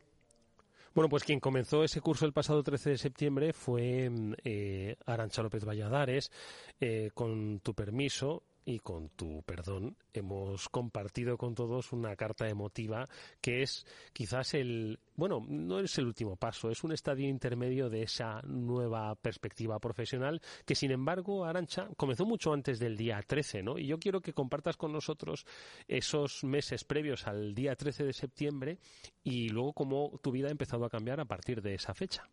[SPEAKER 11] Bueno, pues quien comenzó ese curso el pasado 13 de septiembre fue eh, Arancha López Valladares. Eh, con tu permiso, y con tu perdón hemos compartido con todos una carta emotiva que es quizás el bueno no es el último paso es un estadio intermedio de esa nueva perspectiva profesional que sin embargo Arancha comenzó mucho antes del día 13 no y yo quiero que compartas con nosotros esos meses previos al día 13 de septiembre y luego cómo tu vida ha empezado a cambiar a partir de esa fecha.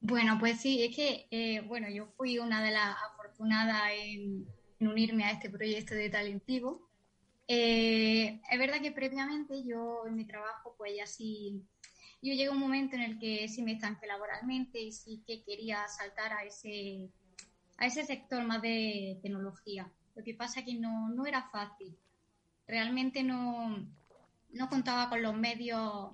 [SPEAKER 17] Bueno, pues sí, es que, eh, bueno, yo fui una de las afortunadas en, en unirme a este proyecto de Talentivo. Eh, es verdad que previamente yo en mi trabajo, pues ya sí, yo llegué a un momento en el que sí me estanqué laboralmente y sí que quería saltar a ese, a ese sector más de tecnología. Lo que pasa es que no, no era fácil. Realmente no, no contaba con los medios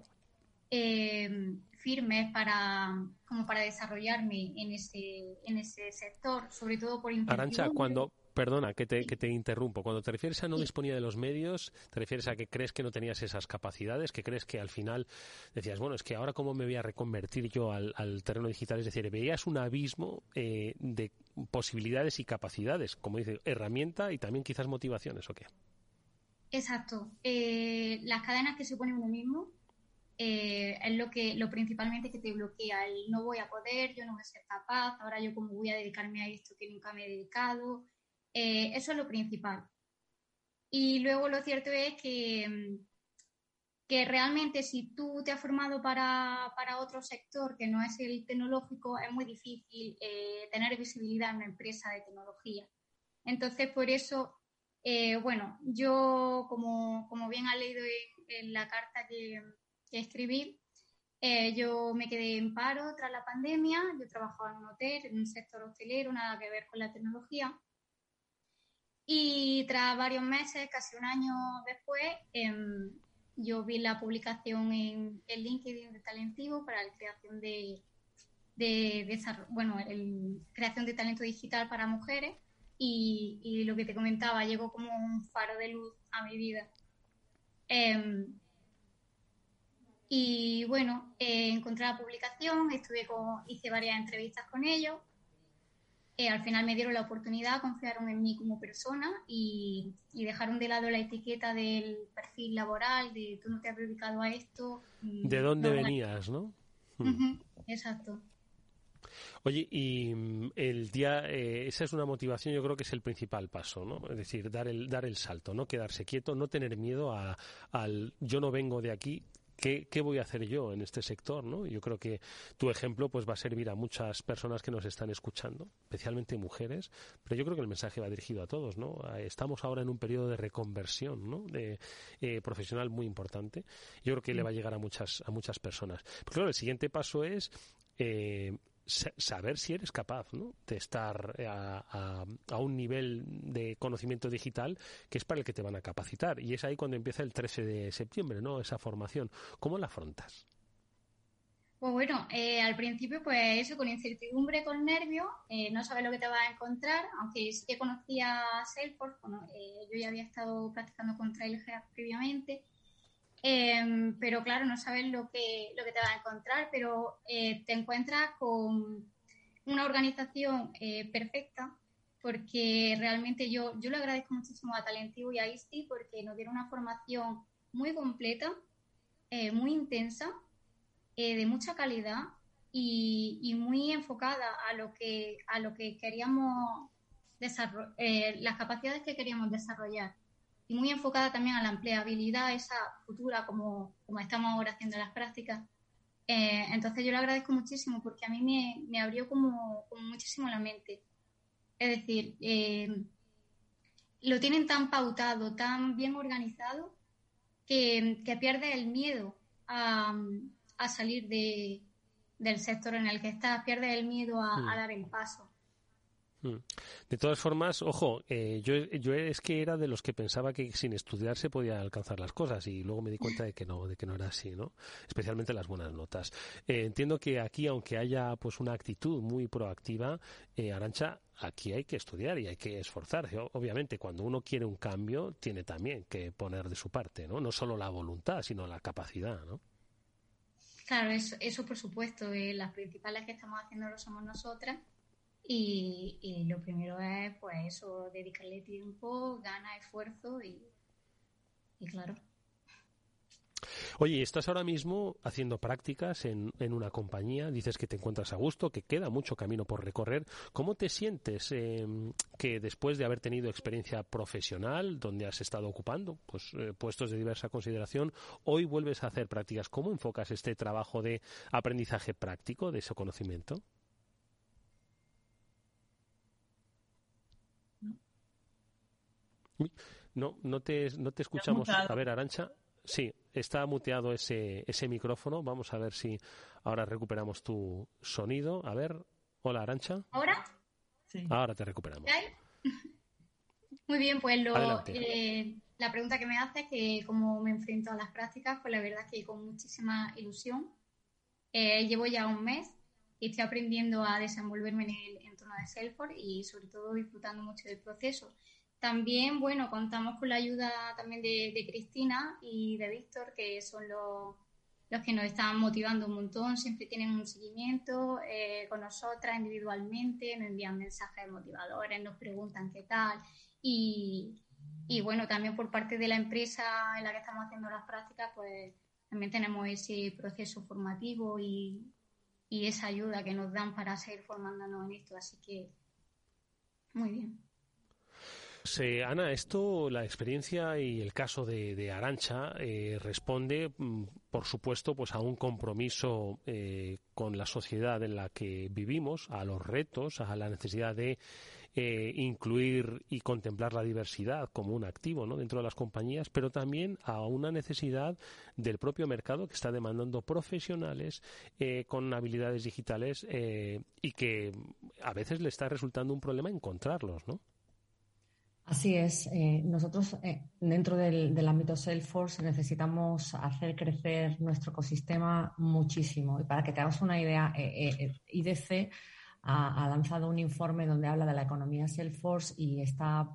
[SPEAKER 17] eh, firmes para como para desarrollarme en ese en ese sector, sobre todo por
[SPEAKER 11] Arancha, cuando perdona que te, que te interrumpo, cuando te refieres a no disponía de los medios, te refieres a que crees que no tenías esas capacidades, que crees que al final decías, bueno, es que ahora cómo me voy a reconvertir yo al, al terreno digital, es decir, veías un abismo eh, de posibilidades y capacidades, como dice, herramienta y también quizás motivaciones, ¿o qué?
[SPEAKER 17] Exacto. Eh, las cadenas que se ponen uno mismo eh, es lo que lo principalmente que te bloquea. El no voy a poder, yo no voy a ser capaz, ahora yo cómo voy a dedicarme a esto que nunca me he dedicado. Eh, eso es lo principal. Y luego lo cierto es que, que realmente si tú te has formado para, para otro sector que no es el tecnológico, es muy difícil tener visibilidad en una empresa de tecnología. Entonces, por eso eh, bueno, yo, como, como, bien ha leído en, la carta que, escribí, eh, yo me quedé en paro tras la pandemia. Yo trabajaba en un hotel, en un sector hostelero, nada que ver con la tecnología. Y tras varios meses, casi un año después, em, yo vi la publicación en, el LinkedIn de Talentivo para la creación de, de, bueno, el, creación de talento digital para mujeres y, lo que te comentaba, llegó como un faro de luz a mi vida. Em, y bueno, eh, encontré la publicación, estuve con, hice varias entrevistas con ellos. Eh, al final me dieron la oportunidad, confiaron en mí como persona y, dejaron de lado la etiqueta del perfil laboral, de tú no te has dedicado a esto.
[SPEAKER 11] ¿De dónde venías, no?
[SPEAKER 17] exacto.
[SPEAKER 11] Oye, y mm, el día, eh, esa es una motivación, yo creo que es el principal paso, ¿no? Es decir, dar el, dar el salto, no quedarse quieto, no tener miedo a, al yo no vengo de aquí, ¿Qué, ¿qué, voy a hacer yo en este sector? ¿no? Yo creo que tu ejemplo pues va a servir a muchas personas que nos están escuchando, especialmente mujeres, pero yo creo que el mensaje va dirigido a todos. ¿no? Estamos ahora en un periodo de reconversión ¿no? de, eh, profesional muy importante. Yo creo que le va a llegar a muchas, a muchas personas. Pero claro, el siguiente paso es eh, saber si eres capaz ¿no? de estar a, a, un nivel de conocimiento digital que es para el que te van a capacitar. Y es ahí cuando empieza el 13 de septiembre, ¿no? Esa formación. ¿Cómo la afrontas?
[SPEAKER 17] Pues bueno, eh, al principio, pues eso, con incertidumbre, con nervio, eh, no sabes lo que te vas a encontrar, aunque sí que conocía Salesforce, bueno, eh, yo ya había estado practicando con Trailhead previamente, Em, pero claro, no sabes lo que, lo que te vas a encontrar, pero eh, te encuentras con una organización eh, perfecta, porque realmente yo, yo le agradezco muchísimo a Talentivo y a ISTI porque nos dieron una formación muy completa, eh, muy intensa, de mucha calidad y, y, muy enfocada a lo que, a lo que queríamos desarrollar, las capacidades que queríamos desarrollar y muy enfocada también a la empleabilidad, esa futura, como, como estamos ahora haciendo las prácticas. Eh, entonces yo le agradezco muchísimo porque a mí me, me abrió como, como, muchísimo la mente. Es decir, eh, lo tienen tan pautado, tan bien organizado, que, que pierde el miedo a, a salir de, del sector en el que estás, pierde el miedo a, a dar el paso.
[SPEAKER 11] Mm. De todas formas, ojo, eh, yo, yo es que era de los que pensaba que sin estudiar se podía alcanzar las cosas y luego me di cuenta de que no, de que no era así, ¿no? Especialmente las buenas notas. Eh, entiendo que aquí, aunque haya pues una actitud muy proactiva, eh, Arancha, aquí hay que estudiar y hay que esforzarse. Obviamente, cuando uno quiere un cambio, tiene también que poner de su parte, ¿no? No solo la voluntad, sino la capacidad, ¿no?
[SPEAKER 17] Claro, eso, eso por supuesto. las principales que estamos haciendo lo somos nosotras y, lo primero es, pues eso, dedicarle tiempo, gana, esfuerzo y, y claro.
[SPEAKER 11] Oye, estás ahora mismo haciendo prácticas en, en, una compañía, dices que te encuentras a gusto, que queda mucho camino por recorrer. ¿Cómo te sientes em, que después de haber tenido experiencia profesional, donde has estado ocupando pues, eh, puestos de diversa consideración, hoy vuelves a hacer prácticas? ¿Cómo enfocas este trabajo de aprendizaje práctico de ese conocimiento? No, no te, no te escuchamos. A ver, Arancha. Sí, está muteado ese, ese micrófono. Vamos a ver si ahora recuperamos tu sonido. A ver, hola, Arancha.
[SPEAKER 17] ¿Ahora?
[SPEAKER 11] Ahora te recuperamos.
[SPEAKER 17] Muy bien, pues lo, eh, la pregunta que me hace es que cómo me enfrento a las prácticas, pues la verdad es que con muchísima ilusión. Eh, llevo ya un mes y estoy aprendiendo a desenvolverme en el entorno de Salesforce y sobre todo disfrutando mucho del proceso. También, bueno, contamos con la ayuda también de, Cristina y de Víctor, que son los, los, que nos están motivando un montón, siempre tienen un seguimiento eh, con nosotras individualmente, nos envían mensajes motivadores, nos preguntan qué tal y, y bueno, también por parte de la empresa en la que estamos haciendo las prácticas, pues también tenemos ese proceso formativo y, y esa ayuda que nos dan para seguir formándonos en esto. Así que, muy bien.
[SPEAKER 11] Ana, esto, la experiencia y el caso de, de Arancha eh, responde, mm, por supuesto, pues a un compromiso eh, con la sociedad en la que vivimos, a los retos, a la necesidad de eh, incluir y contemplar la diversidad como un activo ¿no? dentro de las compañías, pero también a una necesidad del propio mercado que está demandando profesionales eh, con habilidades digitales eh, y que a veces le está resultando un problema encontrarlos, ¿no?
[SPEAKER 15] Así es. nosotros, dentro del, ámbito Salesforce, necesitamos hacer crecer nuestro ecosistema muchísimo. Y para que te hagas una idea, IDC ha, lanzado un informe donde habla de la economía Salesforce y está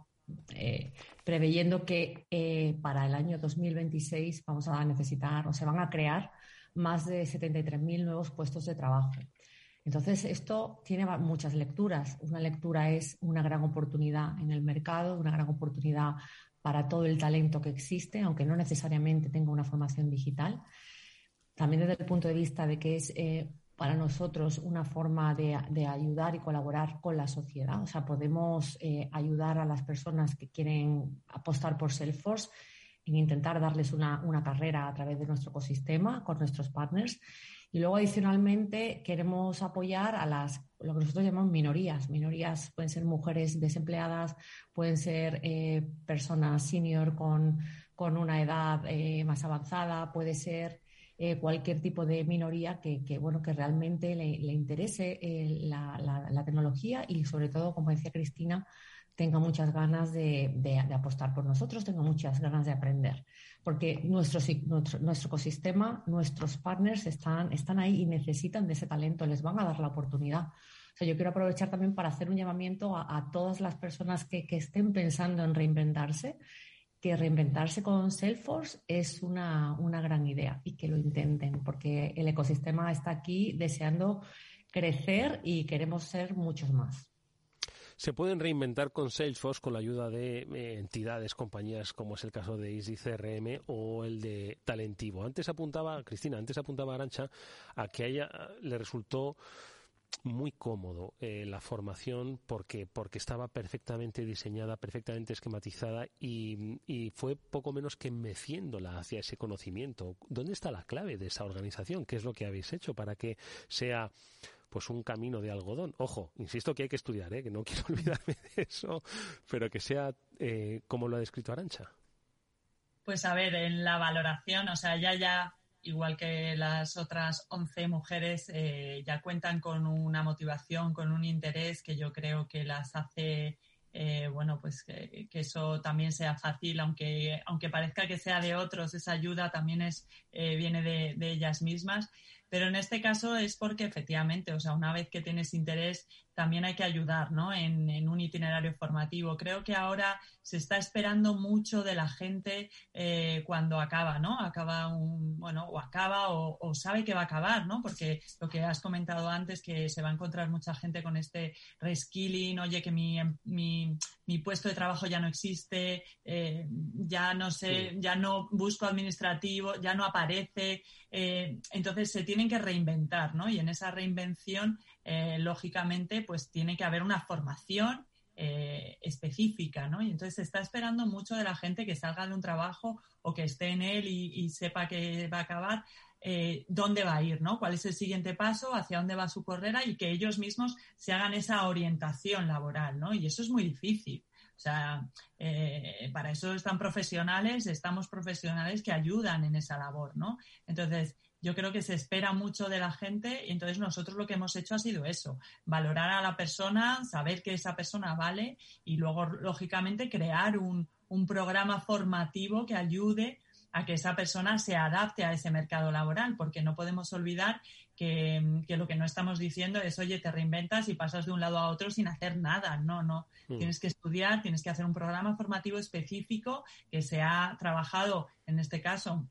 [SPEAKER 15] eh, preveyendo que eh, para el año 2026 vamos a necesitar o se van a crear más de 73.000 nuevos puestos de trabajo. Entonces, esto tiene muchas lecturas. Una lectura es una gran oportunidad en el mercado, una gran oportunidad para todo el talento que existe, aunque no necesariamente tenga una formación digital. También desde el punto de vista de que es eh, para nosotros una forma de, ayudar y colaborar con la sociedad. O sea, podemos eh, ayudar a las personas que quieren apostar por Salesforce en intentar darles una, carrera a través de nuestro ecosistema con nuestros partners. Y luego, adicionalmente, queremos apoyar a las, lo que nosotros llamamos minorías. Minorías pueden ser mujeres desempleadas, pueden ser eh, personas senior con, con una edad eh, más avanzada, puede ser eh, cualquier tipo de minoría que, bueno, que realmente le, interese eh, la, tecnología y sobre todo, como decía Cristina, tenga muchas ganas de, apostar por nosotros, tenga muchas ganas de aprender. Porque nuestro, nuestro, ecosistema, nuestros partners están, están ahí y necesitan de ese talento, les van a dar la oportunidad. O sea, yo quiero aprovechar también para hacer un llamamiento a, todas las personas que, que, estén pensando en reinventarse que reinventarse con Salesforce es una, gran idea y que lo intenten, porque el ecosistema está aquí deseando crecer y queremos ser muchos más.
[SPEAKER 11] Se pueden reinventar con Salesforce con la ayuda de eh, entidades, compañías como es el caso de Easy CRM o el de Talentivo. Antes apuntaba, Cristina, antes apuntaba Arancha a que a ella le resultó muy cómodo eh, la formación porque, porque estaba perfectamente diseñada, perfectamente esquematizada y, y, fue poco menos que meciéndola hacia ese conocimiento. ¿Dónde está la clave de esa organización? ¿Qué es lo que habéis hecho para que sea pues un camino de algodón? Ojo, insisto que hay que estudiar, ¿eh? que no quiero olvidarme de eso, pero que sea eh, como lo ha descrito Arancha.
[SPEAKER 16] Pues a ver, en la valoración, o sea, ya ya igual que las otras 11 mujeres, eh, ya cuentan con una motivación, con un interés que yo creo que las hace, eh, bueno, pues que, eso también sea fácil, aunque, aunque parezca que sea de otros, esa ayuda también es, eh, viene de, de, ellas mismas. Pero en este caso es porque efectivamente, o sea, una vez que tienes interés, también hay que ayudar ¿no? en, un itinerario formativo. Creo que ahora se está esperando mucho de la gente eh, cuando acaba, ¿no? Acaba un, bueno, o acaba o, sabe que va a acabar, ¿no? Porque lo que has comentado antes, que se va a encontrar mucha gente con este reskilling, oye, que mi, mi, mi puesto de trabajo ya no existe, eh, ya no sé, ya no busco administrativo, ya no aparece. Eh, entonces se tienen que reinventar, ¿no? Y en esa reinvención eh, lógicamente, pues tiene que haber una formación eh, específica, ¿no? Y entonces se está esperando mucho de la gente que salga de un trabajo o que esté en él y, sepa que va a acabar, eh, dónde va a ir, ¿no? ¿Cuál es el siguiente paso? ¿Hacia dónde va su carrera? Y que ellos mismos se hagan esa orientación laboral, ¿no? Y eso es muy difícil. O sea, para eso están profesionales, estamos profesionales que ayudan en esa labor, ¿no? Entonces, yo creo que se espera mucho de la gente y entonces nosotros lo que hemos hecho ha sido eso, valorar a la persona, saber que esa persona vale y luego, lógicamente, crear un, un programa formativo que ayude a que esa persona se adapte a ese mercado laboral, porque no podemos olvidar que, que, lo que no estamos diciendo es, oye, te reinventas y pasas de un lado a otro sin hacer nada. No, no.
[SPEAKER 11] Mm.
[SPEAKER 16] Tienes que estudiar, tienes que hacer un programa formativo específico que se ha trabajado, en este caso,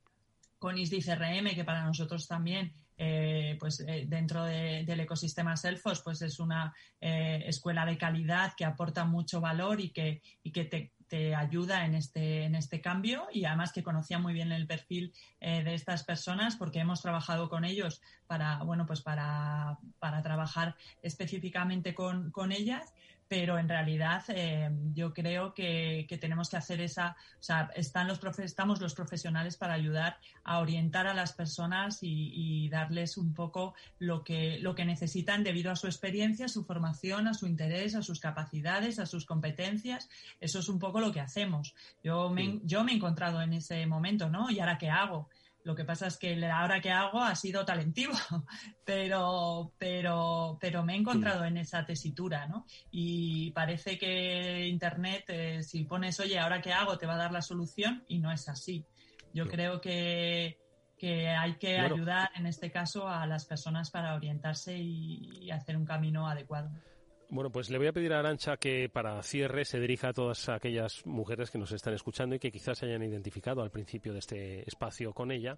[SPEAKER 16] con ISDI CRM, que para nosotros también eh, pues eh, dentro de, del ecosistema Selfos pues es una eh, escuela de calidad que aporta mucho valor y que, y que te, te, ayuda en este, en este cambio. Y además que conocía muy bien el perfil de estas personas porque hemos trabajado con ellos para, bueno, pues para, para trabajar específicamente con, con ellas pero en realidad eh, yo creo que, que, tenemos que hacer esa, o sea, están los profe estamos los profesionales para ayudar a orientar a las personas y, y, darles un poco lo que, lo que necesitan debido a su experiencia, a su formación, a su interés, a sus capacidades, a sus competencias. Eso es un poco lo que hacemos. Yo me, sí. yo me he encontrado en ese momento, ¿no? ¿Y ahora qué hago? Lo que pasa es que la hora que hago ha sido talentivo, pero, pero, pero me he encontrado en esa tesitura, ¿no? Y parece que Internet, eh, si pones, oye, ahora qué hago, te va a dar la solución y no es así. Yo creo que, que hay que ayudar en este caso a las personas para orientarse y, y hacer un camino adecuado.
[SPEAKER 11] Bueno, pues le voy a pedir a Arancha que para cierre se dirija a todas aquellas mujeres que nos están escuchando y que quizás se hayan identificado al principio de este espacio con ella,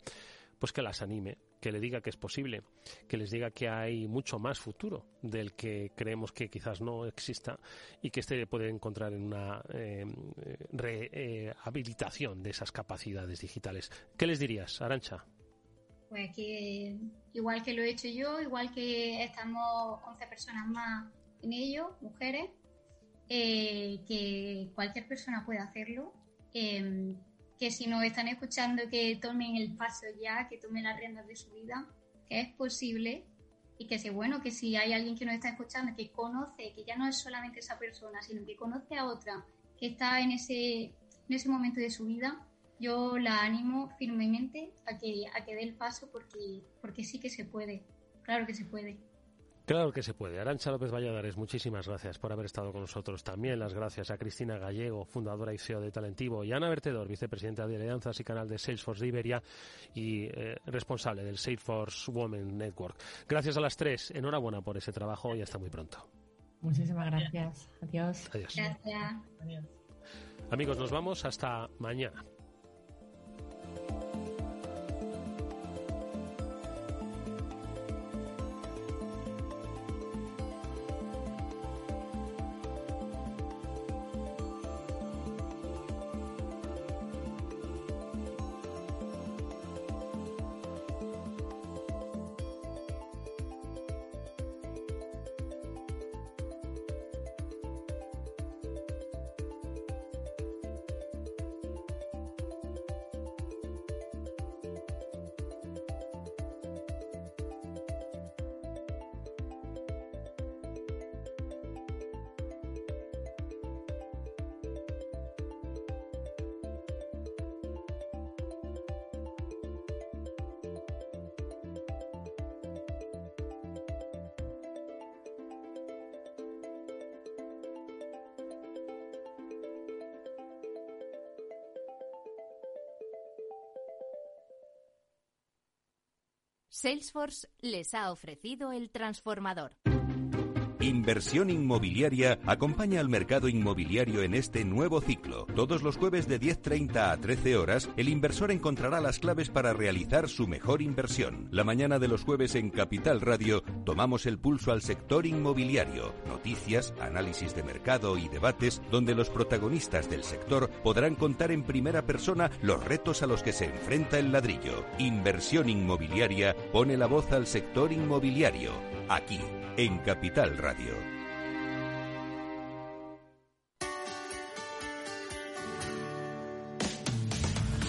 [SPEAKER 11] pues que las anime, que le diga que es posible, que les diga que hay mucho más futuro del que creemos que quizás no exista y que este puede encontrar en una eh, rehabilitación eh, de esas capacidades digitales. ¿Qué les dirías, Arancha?
[SPEAKER 17] Pues que igual que lo he hecho yo, igual que estamos 11 personas más en ello, mujeres, eh, que cualquier persona puede hacerlo, eh, que si nos están escuchando que tomen el paso ya, que tomen las riendas de su vida, que es posible y que si bueno, que si hay alguien que nos está escuchando que conoce, que ya no es solamente esa persona, sino que conoce a otra que está en ese, en ese momento de su vida, yo la animo firmemente a que, a que dé el paso porque, porque sí que se puede, claro que se puede.
[SPEAKER 11] Claro que se puede. Arancha López Valladares, muchísimas gracias por haber estado con nosotros. También las gracias a Cristina Gallego, fundadora y CEO de Talentivo, y Ana Vertedor, vicepresidenta de Alianzas y canal de Salesforce de Iberia y eh, responsable del Salesforce Women Network. Gracias a las tres. Enhorabuena por ese trabajo y hasta muy pronto.
[SPEAKER 15] Muchísimas gracias. Adiós.
[SPEAKER 11] Adiós.
[SPEAKER 17] Gracias.
[SPEAKER 16] Adiós.
[SPEAKER 11] Amigos, nos vamos hasta mañana.
[SPEAKER 18] Les ha ofrecido el transformador.
[SPEAKER 8] Inversión inmobiliaria acompaña al mercado inmobiliario en este nuevo ciclo. Todos los jueves de 10.30 a 13 horas, el inversor encontrará las claves para realizar su mejor inversión. La mañana de los jueves en Capital Radio tomamos el pulso al sector inmobiliario. Noticias, análisis de mercado y debates donde los protagonistas del sector podrán contar en primera persona los retos a los que se enfrenta el ladrillo. Inversión inmobiliaria pone la voz al sector inmobiliario. Aquí, en Capital Radio.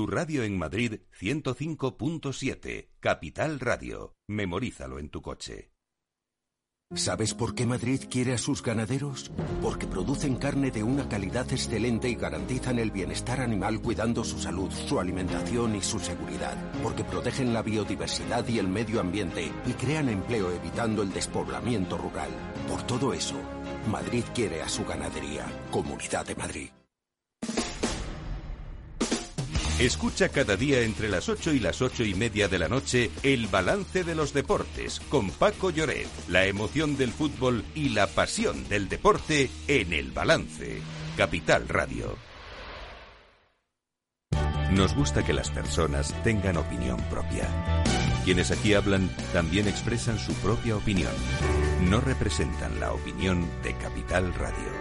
[SPEAKER 8] Tu radio en Madrid 105.7, Capital Radio. Memorízalo en tu coche.
[SPEAKER 19] ¿Sabes por qué Madrid quiere a sus ganaderos? Porque producen carne de una calidad excelente y garantizan el bienestar animal cuidando su salud, su alimentación y su seguridad. Porque protegen la biodiversidad y el medio ambiente y crean empleo evitando el despoblamiento rural. Por todo eso, Madrid quiere a su ganadería. Comunidad de Madrid.
[SPEAKER 8] Escucha cada día entre las 8 y las ocho y media de la noche el balance de los deportes con Paco Lloret, la emoción del fútbol y la pasión del deporte en el balance. Capital Radio. Nos gusta que las personas tengan opinión propia. Quienes aquí hablan también expresan su propia opinión. No representan la opinión de Capital Radio.